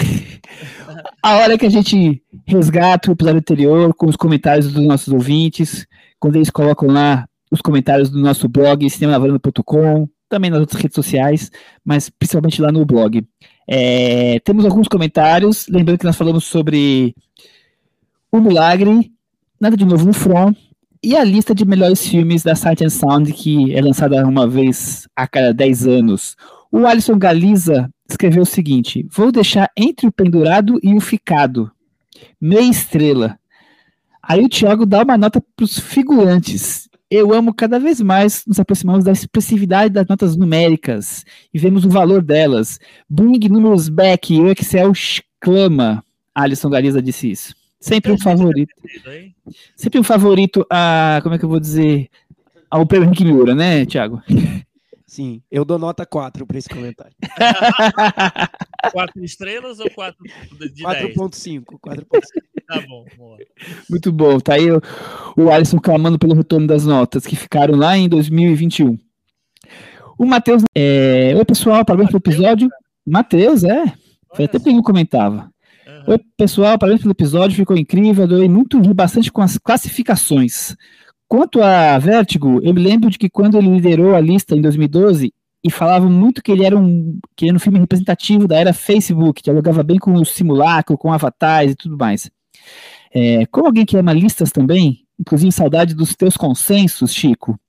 A hora que a gente resgata o episódio anterior com os comentários dos nossos ouvintes, quando eles colocam lá os comentários do nosso blog, cinemalavaranda.com, também nas outras redes sociais, mas principalmente lá no blog. É, temos alguns comentários, lembrando que nós falamos sobre O Milagre, Nada de Novo no Front, e a lista de melhores filmes da Sight Sound, que é lançada uma vez a cada 10 anos. O Alisson Galiza escreveu o seguinte: Vou deixar entre o pendurado e o ficado. Meia estrela. Aí o Thiago dá uma nota para os figurantes. Eu amo cada vez mais nos aproximamos da expressividade das notas numéricas e vemos o valor delas. Bring números back, o Excel exclama. Alisson Gariza disse isso. Sempre um favorito. Sempre um favorito a. Como é que eu vou dizer? Ao Henrique Miura, né, Thiago? Sim, eu dou nota 4 para esse comentário. 4 estrelas ou 4 de 4.5. 4.5. Tá bom, boa. Muito bom. Tá aí o, o Alisson clamando pelo retorno das notas que ficaram lá em 2021. O Matheus. É... Oi, pessoal, parabéns pelo episódio. Matheus, é. Foi até porque ele não comentava. Oi, pessoal, parabéns pelo episódio, ficou incrível. Adorei muito, ri bastante com as classificações. Quanto a Vertigo, eu me lembro de que quando ele liderou a lista em 2012, e falavam muito que ele era um, que era um filme representativo da era Facebook, dialogava bem com o simulacro, com avatares e tudo mais. É, como alguém que ama listas também, inclusive saudade dos teus consensos, Chico,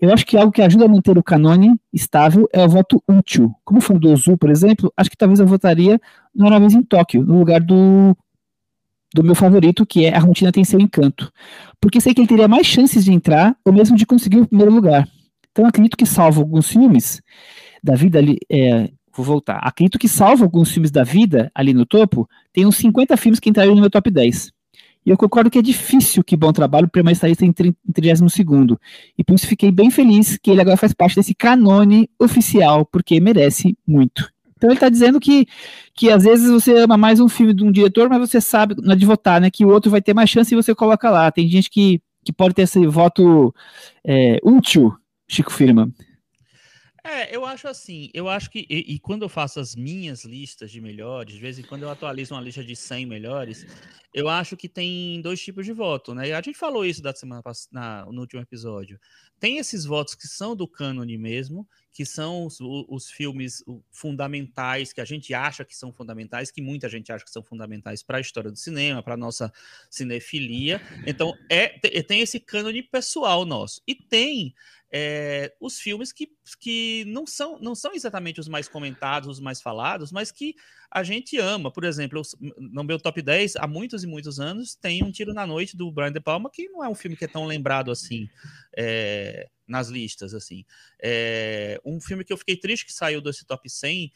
eu acho que algo que ajuda a manter o canone estável é o voto útil. Como fã do Ozu, por exemplo, acho que talvez eu votaria normalmente em Tóquio, no lugar do, do meu favorito, que é A Rotina Tem Seu Encanto. Porque sei que ele teria mais chances de entrar, ou mesmo de conseguir o primeiro lugar. Então acredito que salvo alguns filmes da vida ali. É, vou voltar. Acredito que salvo alguns filmes da vida ali no topo, tem uns 50 filmes que entrariam no meu top 10. E eu concordo que é difícil que Bom Trabalho permaneça em 32 E por isso fiquei bem feliz que ele agora faz parte desse canone oficial, porque merece muito. Então ele está dizendo que, que às vezes você ama mais um filme de um diretor, mas você sabe, na é de votar, né, que o outro vai ter mais chance e você coloca lá. Tem gente que, que pode ter esse voto é, útil, Chico Firma. É, eu acho assim, eu acho que, e, e, quando eu faço as minhas listas de melhores, de vez em quando eu atualizo uma lista de 100 melhores, eu acho que tem dois tipos de voto, né? A gente falou isso da semana passada, no último episódio. Tem esses votos que são do cânone mesmo, que são os, os, filmes fundamentais, que a gente acha que são fundamentais, que muita gente acha que são fundamentais para a história do cinema, para a nossa cinefilia. Então, é, tem esse cânone pessoal nosso. E tem é, os filmes que, que não, são, não são exatamente os mais comentados, os mais falados, mas que a gente ama. Por exemplo, no meu top 10, há muitos e muitos anos, tem Um Tiro na Noite, do Brian De Palma, que não é um filme que é tão lembrado assim é, nas listas. assim. É, um filme que eu fiquei triste que saiu desse top 100,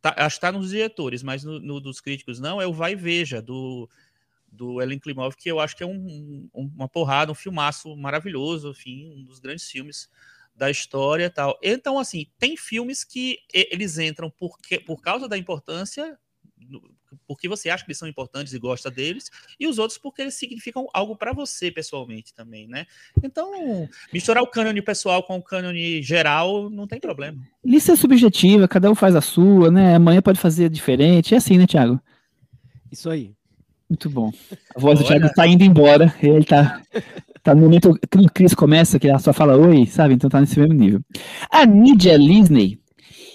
tá, acho que está nos diretores, mas no, no, dos críticos não, é o Vai Veja, do do Ellen Klimov, que eu acho que é um, um, uma porrada, um filmaço maravilhoso, enfim, um dos grandes filmes da história tal. Então, assim, tem filmes que eles entram porque, por causa da importância, porque você acha que eles são importantes e gosta deles, e os outros porque eles significam algo para você pessoalmente também, né? Então, misturar o cânone pessoal com o cânone geral não tem problema. Lista é subjetiva, cada um faz a sua, né? Amanhã pode fazer diferente, é assim, né, Thiago? Isso aí. Muito bom. A voz Olha. do Thiago está indo embora. Ele está tá no momento que o Chris começa, que ela só fala oi, sabe? Então tá nesse mesmo nível. A Nidia Lisney.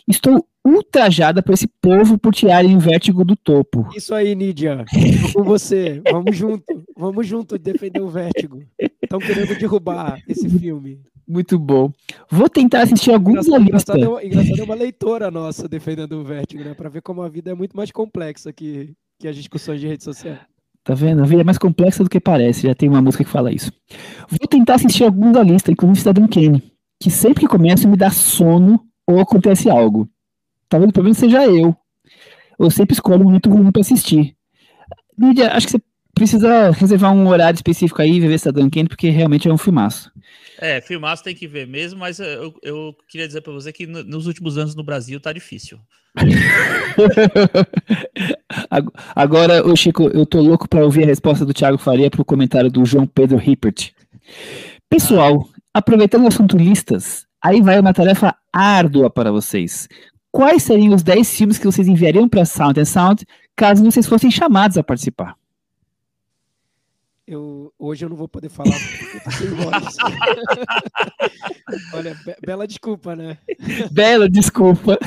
Estou ultrajada por esse povo por tirarem o vértigo do topo. Isso aí, Nidia. com você. Vamos junto. Vamos junto defender o vértigo. Estão querendo derrubar esse filme. Muito bom. Vou tentar assistir alguns da lista. Engraçado, é engraçado é uma leitora nossa defendendo o vértigo, né? Para ver como a vida é muito mais complexa que, que as discussões de rede social. Tá vendo? A vida é mais complexa do que parece. Já tem uma música que fala isso. Vou tentar assistir alguns da lista, inclusive Cidadão Kane, que sempre que começo me dá sono ou acontece algo. Talvez o problema seja eu. Eu sempre escolho momento ruim para assistir. Lídia, acho que você precisa reservar um horário específico aí e ver Cidadão Kane, porque realmente é um filmaço. É, filmaço tem que ver mesmo, mas eu, eu queria dizer para você que no, nos últimos anos no Brasil tá difícil. Agora, o Chico, eu tô louco para ouvir a resposta do Thiago Faria pro comentário do João Pedro Hippert. Pessoal, aproveitando o assunto listas, aí vai uma tarefa árdua para vocês. Quais seriam os 10 filmes que vocês enviariam para Sound and Sound caso vocês fossem chamados a participar? Eu, hoje eu não vou poder falar sem voz. Olha, be bela desculpa, né? Bela desculpa.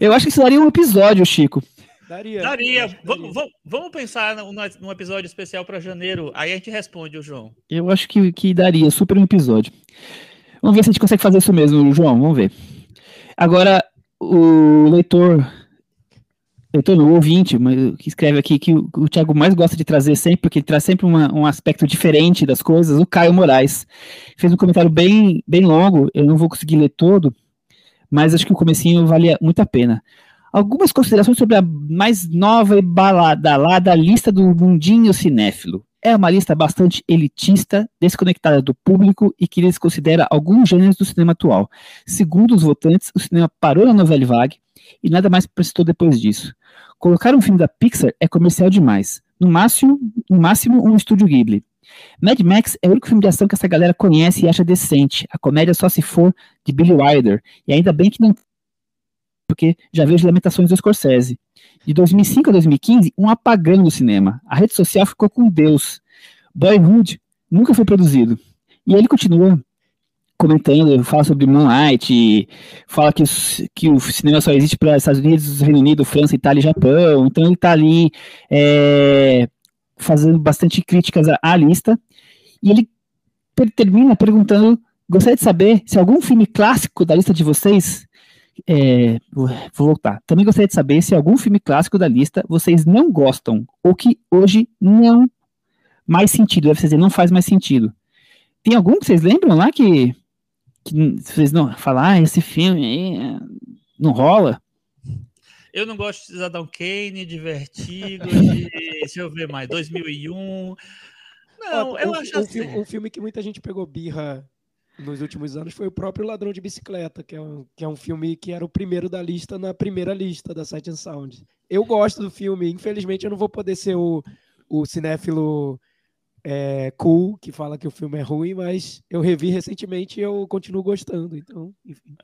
Eu acho que isso daria um episódio, Chico. Daria. Daria. Vamos, vamos pensar num episódio especial para janeiro. Aí a gente responde, o João. Eu acho que, que daria super um episódio. Vamos ver se a gente consegue fazer isso mesmo, João. Vamos ver. Agora, o leitor tô no ouvinte, mas que escreve aqui que o, o Thiago mais gosta de trazer sempre, porque ele traz sempre uma, um aspecto diferente das coisas, o Caio Moraes. Fez um comentário bem, bem longo, eu não vou conseguir ler todo, mas acho que o comecinho vale muito a pena. algumas considerações sobre a mais nova e balada lista do Mundinho Cinéfilo. É uma lista bastante elitista, desconectada do público e que desconsidera alguns gêneros do cinema atual. Segundo os votantes, o cinema parou na novela vague e nada mais prestou depois disso. Colocar um filme da Pixar é comercial demais. No máximo, no máximo um estúdio Ghibli. Mad Max é o único filme de ação que essa galera conhece e acha decente. A comédia só se for de Billy Wilder. E ainda bem que não. Porque já vejo lamentações do Scorsese. De 2005 a 2015, um apagão no cinema. A rede social ficou com Deus. Boyhood nunca foi produzido. E ele continua comentando, fala sobre Moonlight, fala que, que o cinema só existe para Estados Unidos, Reino Unido, França, Itália e Japão. Então ele está ali é, fazendo bastante críticas à, à lista. E ele termina perguntando: gostaria de saber se algum filme clássico da lista de vocês. É, vou voltar. Também gostaria de saber se algum filme clássico da lista vocês não gostam ou que hoje não mais sentido, deve dizer, não faz mais sentido. Tem algum que vocês lembram lá que, que vocês não falar ah, esse filme aí é, não rola? Eu não gosto de Cidadão Kane, de Vertigo, de. deixa eu ver mais, 2001. Não, eu um, acho um, assim. um filme que muita gente pegou birra nos últimos anos foi o próprio Ladrão de Bicicleta, que é um, que é um filme que era o primeiro da lista na primeira lista da Sight and Sound. Eu gosto do filme, infelizmente eu não vou poder ser o, o cinéfilo é, cool que fala que o filme é ruim, mas eu revi recentemente e eu continuo gostando. Então, enfim.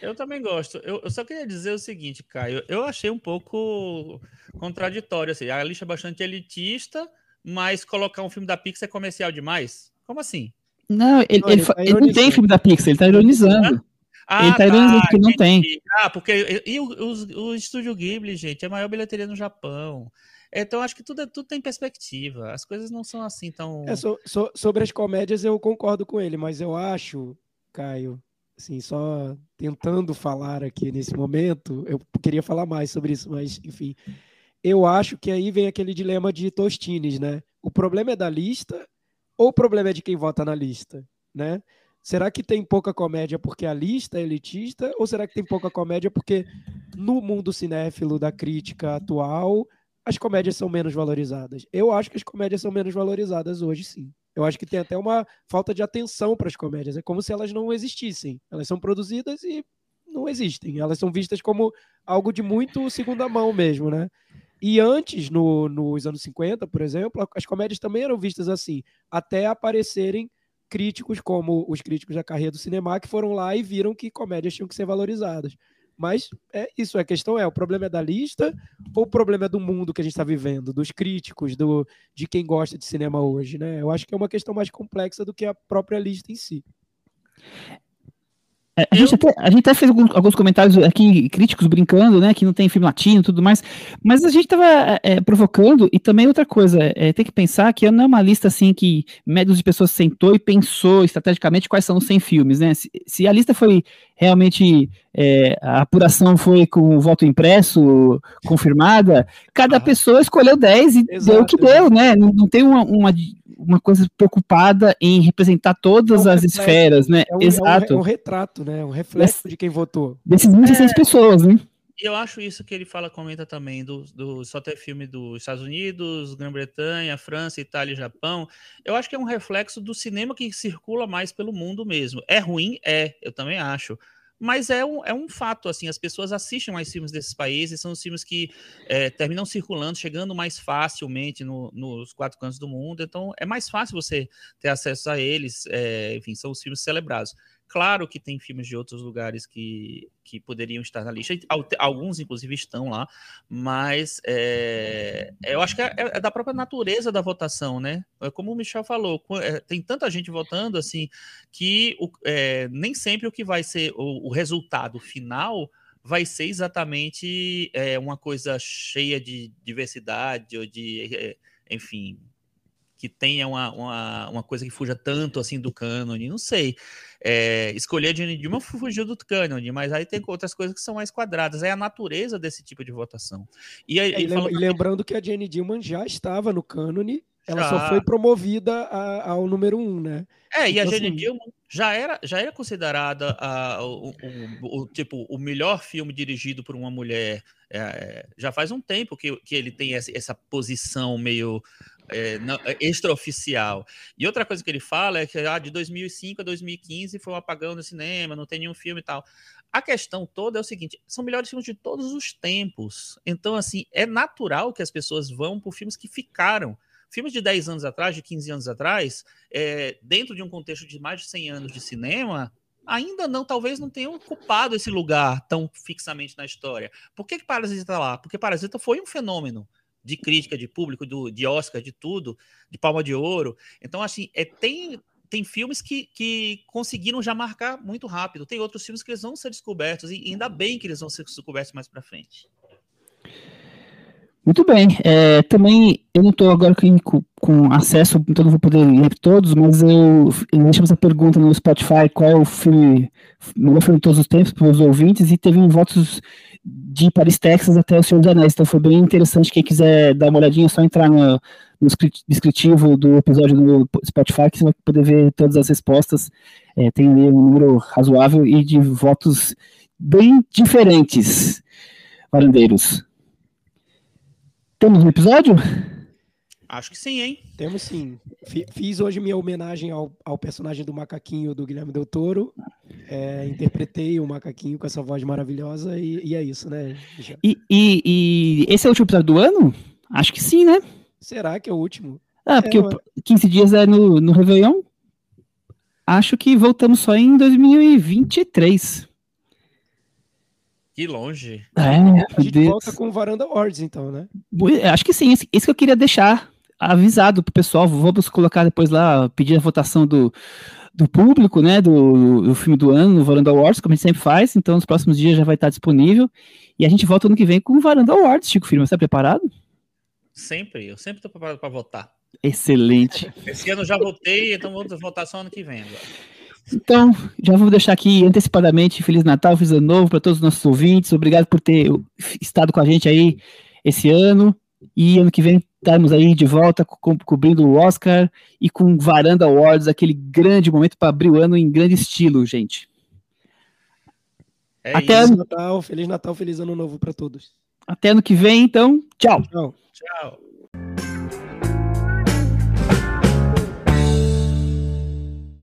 Eu também gosto. Eu, eu, só queria dizer o seguinte, Caio. Eu achei um pouco contraditório. Assim, a lista é bastante elitista, mas colocar um filme da Pixar é comercial demais? Como assim? Não, ele, não, ele, ele, tá ele não tem filme da Pixar, ele tá ironizando. Ah, ele tá, ironizando porque não tem. Ah, porque e o, o, o Estúdio Ghibli, gente, é a maior bilheteria no Japão. Então, acho que tudo, é, tudo tem perspectiva. As coisas não são assim tão. É, so, so, sobre as comédias, eu concordo com ele, mas eu acho, Caio, assim, só tentando falar aqui nesse momento, eu queria falar mais sobre isso, mas, enfim. Eu acho que aí vem aquele dilema de Tostines, né? O problema é da lista ou o problema é de quem vota na lista, né? Será que tem pouca comédia porque a lista é elitista? Ou será que tem pouca comédia porque no mundo cinéfilo da crítica atual as comédias são menos valorizadas. Eu acho que as comédias são menos valorizadas hoje, sim. Eu acho que tem até uma falta de atenção para as comédias. É como se elas não existissem. Elas são produzidas e não existem. Elas são vistas como algo de muito segunda mão mesmo, né? E antes, no, nos anos 50, por exemplo, as comédias também eram vistas assim, até aparecerem críticos como os críticos da carreira do cinema que foram lá e viram que comédias tinham que ser valorizadas. Mas é isso, a questão é, o problema é da lista ou o problema é do mundo que a gente está vivendo, dos críticos, do, de quem gosta de cinema hoje, né? Eu acho que é uma questão mais complexa do que a própria lista em si. É, a, gente até, a gente até fez alguns, alguns, comentários aqui, críticos brincando, né, que não tem filme latino e tudo mais, mas a gente estava é, é, provocando, e também outra coisa, é, tem que pensar que não é uma lista assim que médios de pessoas sentou e pensou estrategicamente quais são os 100 filmes, né, se, se a lista foi realmente, é, a apuração foi com o voto impresso, confirmada, cada ah, pessoa escolheu 10 e exato, deu o que deu, né, não, não tem uma, uma uma coisa preocupada em representar todas é um as reflexo, esferas, né? É um, Exato. É um, é um, retrato, né? Um reflexo de quem votou. Desses 1.600 é, pessoas, né? E eu acho isso que ele fala, comenta também, do, do só ter filme dos Estados Unidos, Grã-Bretanha, França, Itália e Japão. Eu acho que é um reflexo do cinema que circula mais pelo mundo mesmo. É ruim? É, eu também acho mas é um, é um fato, assim, as pessoas assistem mais filmes desses países, são os filmes que é, terminam circulando, chegando mais facilmente no, nos quatro cantos do mundo, então é mais fácil você ter acesso a eles, é, enfim, são os filmes celebrados. Claro que tem filmes de outros lugares que, que poderiam estar na lista, alguns, inclusive, estão lá, mas é, eu acho que é, é, da própria natureza da votação, né? É como o Michel falou, é, tem tanta gente votando assim que o, é, nem sempre o que vai ser o, o resultado final vai ser exatamente é, uma coisa cheia de diversidade ou de, é, enfim, que tenha uma, uma, uma, coisa que fuja tanto assim do cânone, não sei. É, escolher a Jane Dilma fugiu do cânone, mas aí tem outras coisas que são mais quadradas. É a natureza desse tipo de votação. E, aí, é, e, lembra, e lembrando que a Jane Dillman já estava no cânone ela Já. só foi promovida a- ao número um, né? É, e a Então, Jane assim- já era, já era considerada a, o, o- o- tipo, o melhor filme dirigido por uma mulher. É, é, já faz um tempo que, que ele tem essa, essa posição meio é, não- é, extraoficial. E outra coisa que ele fala é que ah, de 2005 a 2015 foi um apagão no cinema, não tem nenhum filme e tal. A questão toda é o seguinte: são melhores filmes de todos os tempos. Então, assim, é natural que as pessoas vão por filmes que ficaram. Filmes de 10 anos atrás, de 15 anos atrás, é, dentro de um contexto de mais de 100 anos de cinema, ainda não, talvez não tenham ocupado esse lugar tão fixamente na história. Por que, que Parasita está lá? Porque Parasita foi um fenômeno de crítica, de público, do, de Oscar, de tudo, de Palma de Ouro. Então, assim, é, tem, tem filmes que, que conseguiram já marcar muito rápido. Tem outros filmes que eles vão ser descobertos, e ainda bem que eles vão ser descobertos mais para frente. Muito bem. É, também, eu não estou agora com, com- acesso, então não vou poder ler todos, mas eu, deixei essa pergunta no Spotify, qual é o filme, melhor filme de todos os tempos para os ouvintes, e teve votos de Paris, Texas até O Senhor dos Anéis, então foi bem interessante, quem quiser dar uma olhadinha, é só entrar no, no descritivo do episódio no Spotify, que você vai poder ver todas as respostas, É, tem ali um número razoável e de votos bem diferentes, varandeiros. Temos um episódio? Acho que sim, hein? Temos sim. Fi- Fiz hoje minha homenagem ao, ao personagem do macaquinho do Guilherme Del Toro. É, interpretei o macaquinho com essa voz maravilhosa e, e é isso, né? E, e- e esse é o último episódio do ano? Acho que sim, né? Será que é o último? Ah, porque É, o 15 dias é no, no Réveillon. Acho que voltamos só em 2023. Que longe. É, A gente Deus. volta com o Varanda Awards, então, né? Bui- Acho que sim, esse que eu queria deixar avisado pro pessoal. Vamos colocar depois lá, pedir a votação do, do público, né? Do, do filme do ano, no Varanda Awards, como a gente sempre faz. Então, nos próximos dias já vai estar disponível. E a gente volta ano que vem com o Varanda Awards, Chico Firma. Você tá preparado? Sempre. Eu sempre estou preparado para votar. Excelente. Esse ano eu já votei, então vou votar só ano que vem agora. Então, já vou deixar aqui antecipadamente Feliz Natal, Feliz Ano Novo para todos os nossos ouvintes. Obrigado por ter estado com a gente aí esse ano. E ano que vem estaremos aí de volta co- co- cobrindo o Oscar e com Varanda Awards, aquele grande momento para abrir o ano em grande estilo, gente. É Até isso. Feliz Natal, Feliz Natal, Feliz Ano Novo para todos. Até ano que vem, então, tchau. Tchau. Tchau.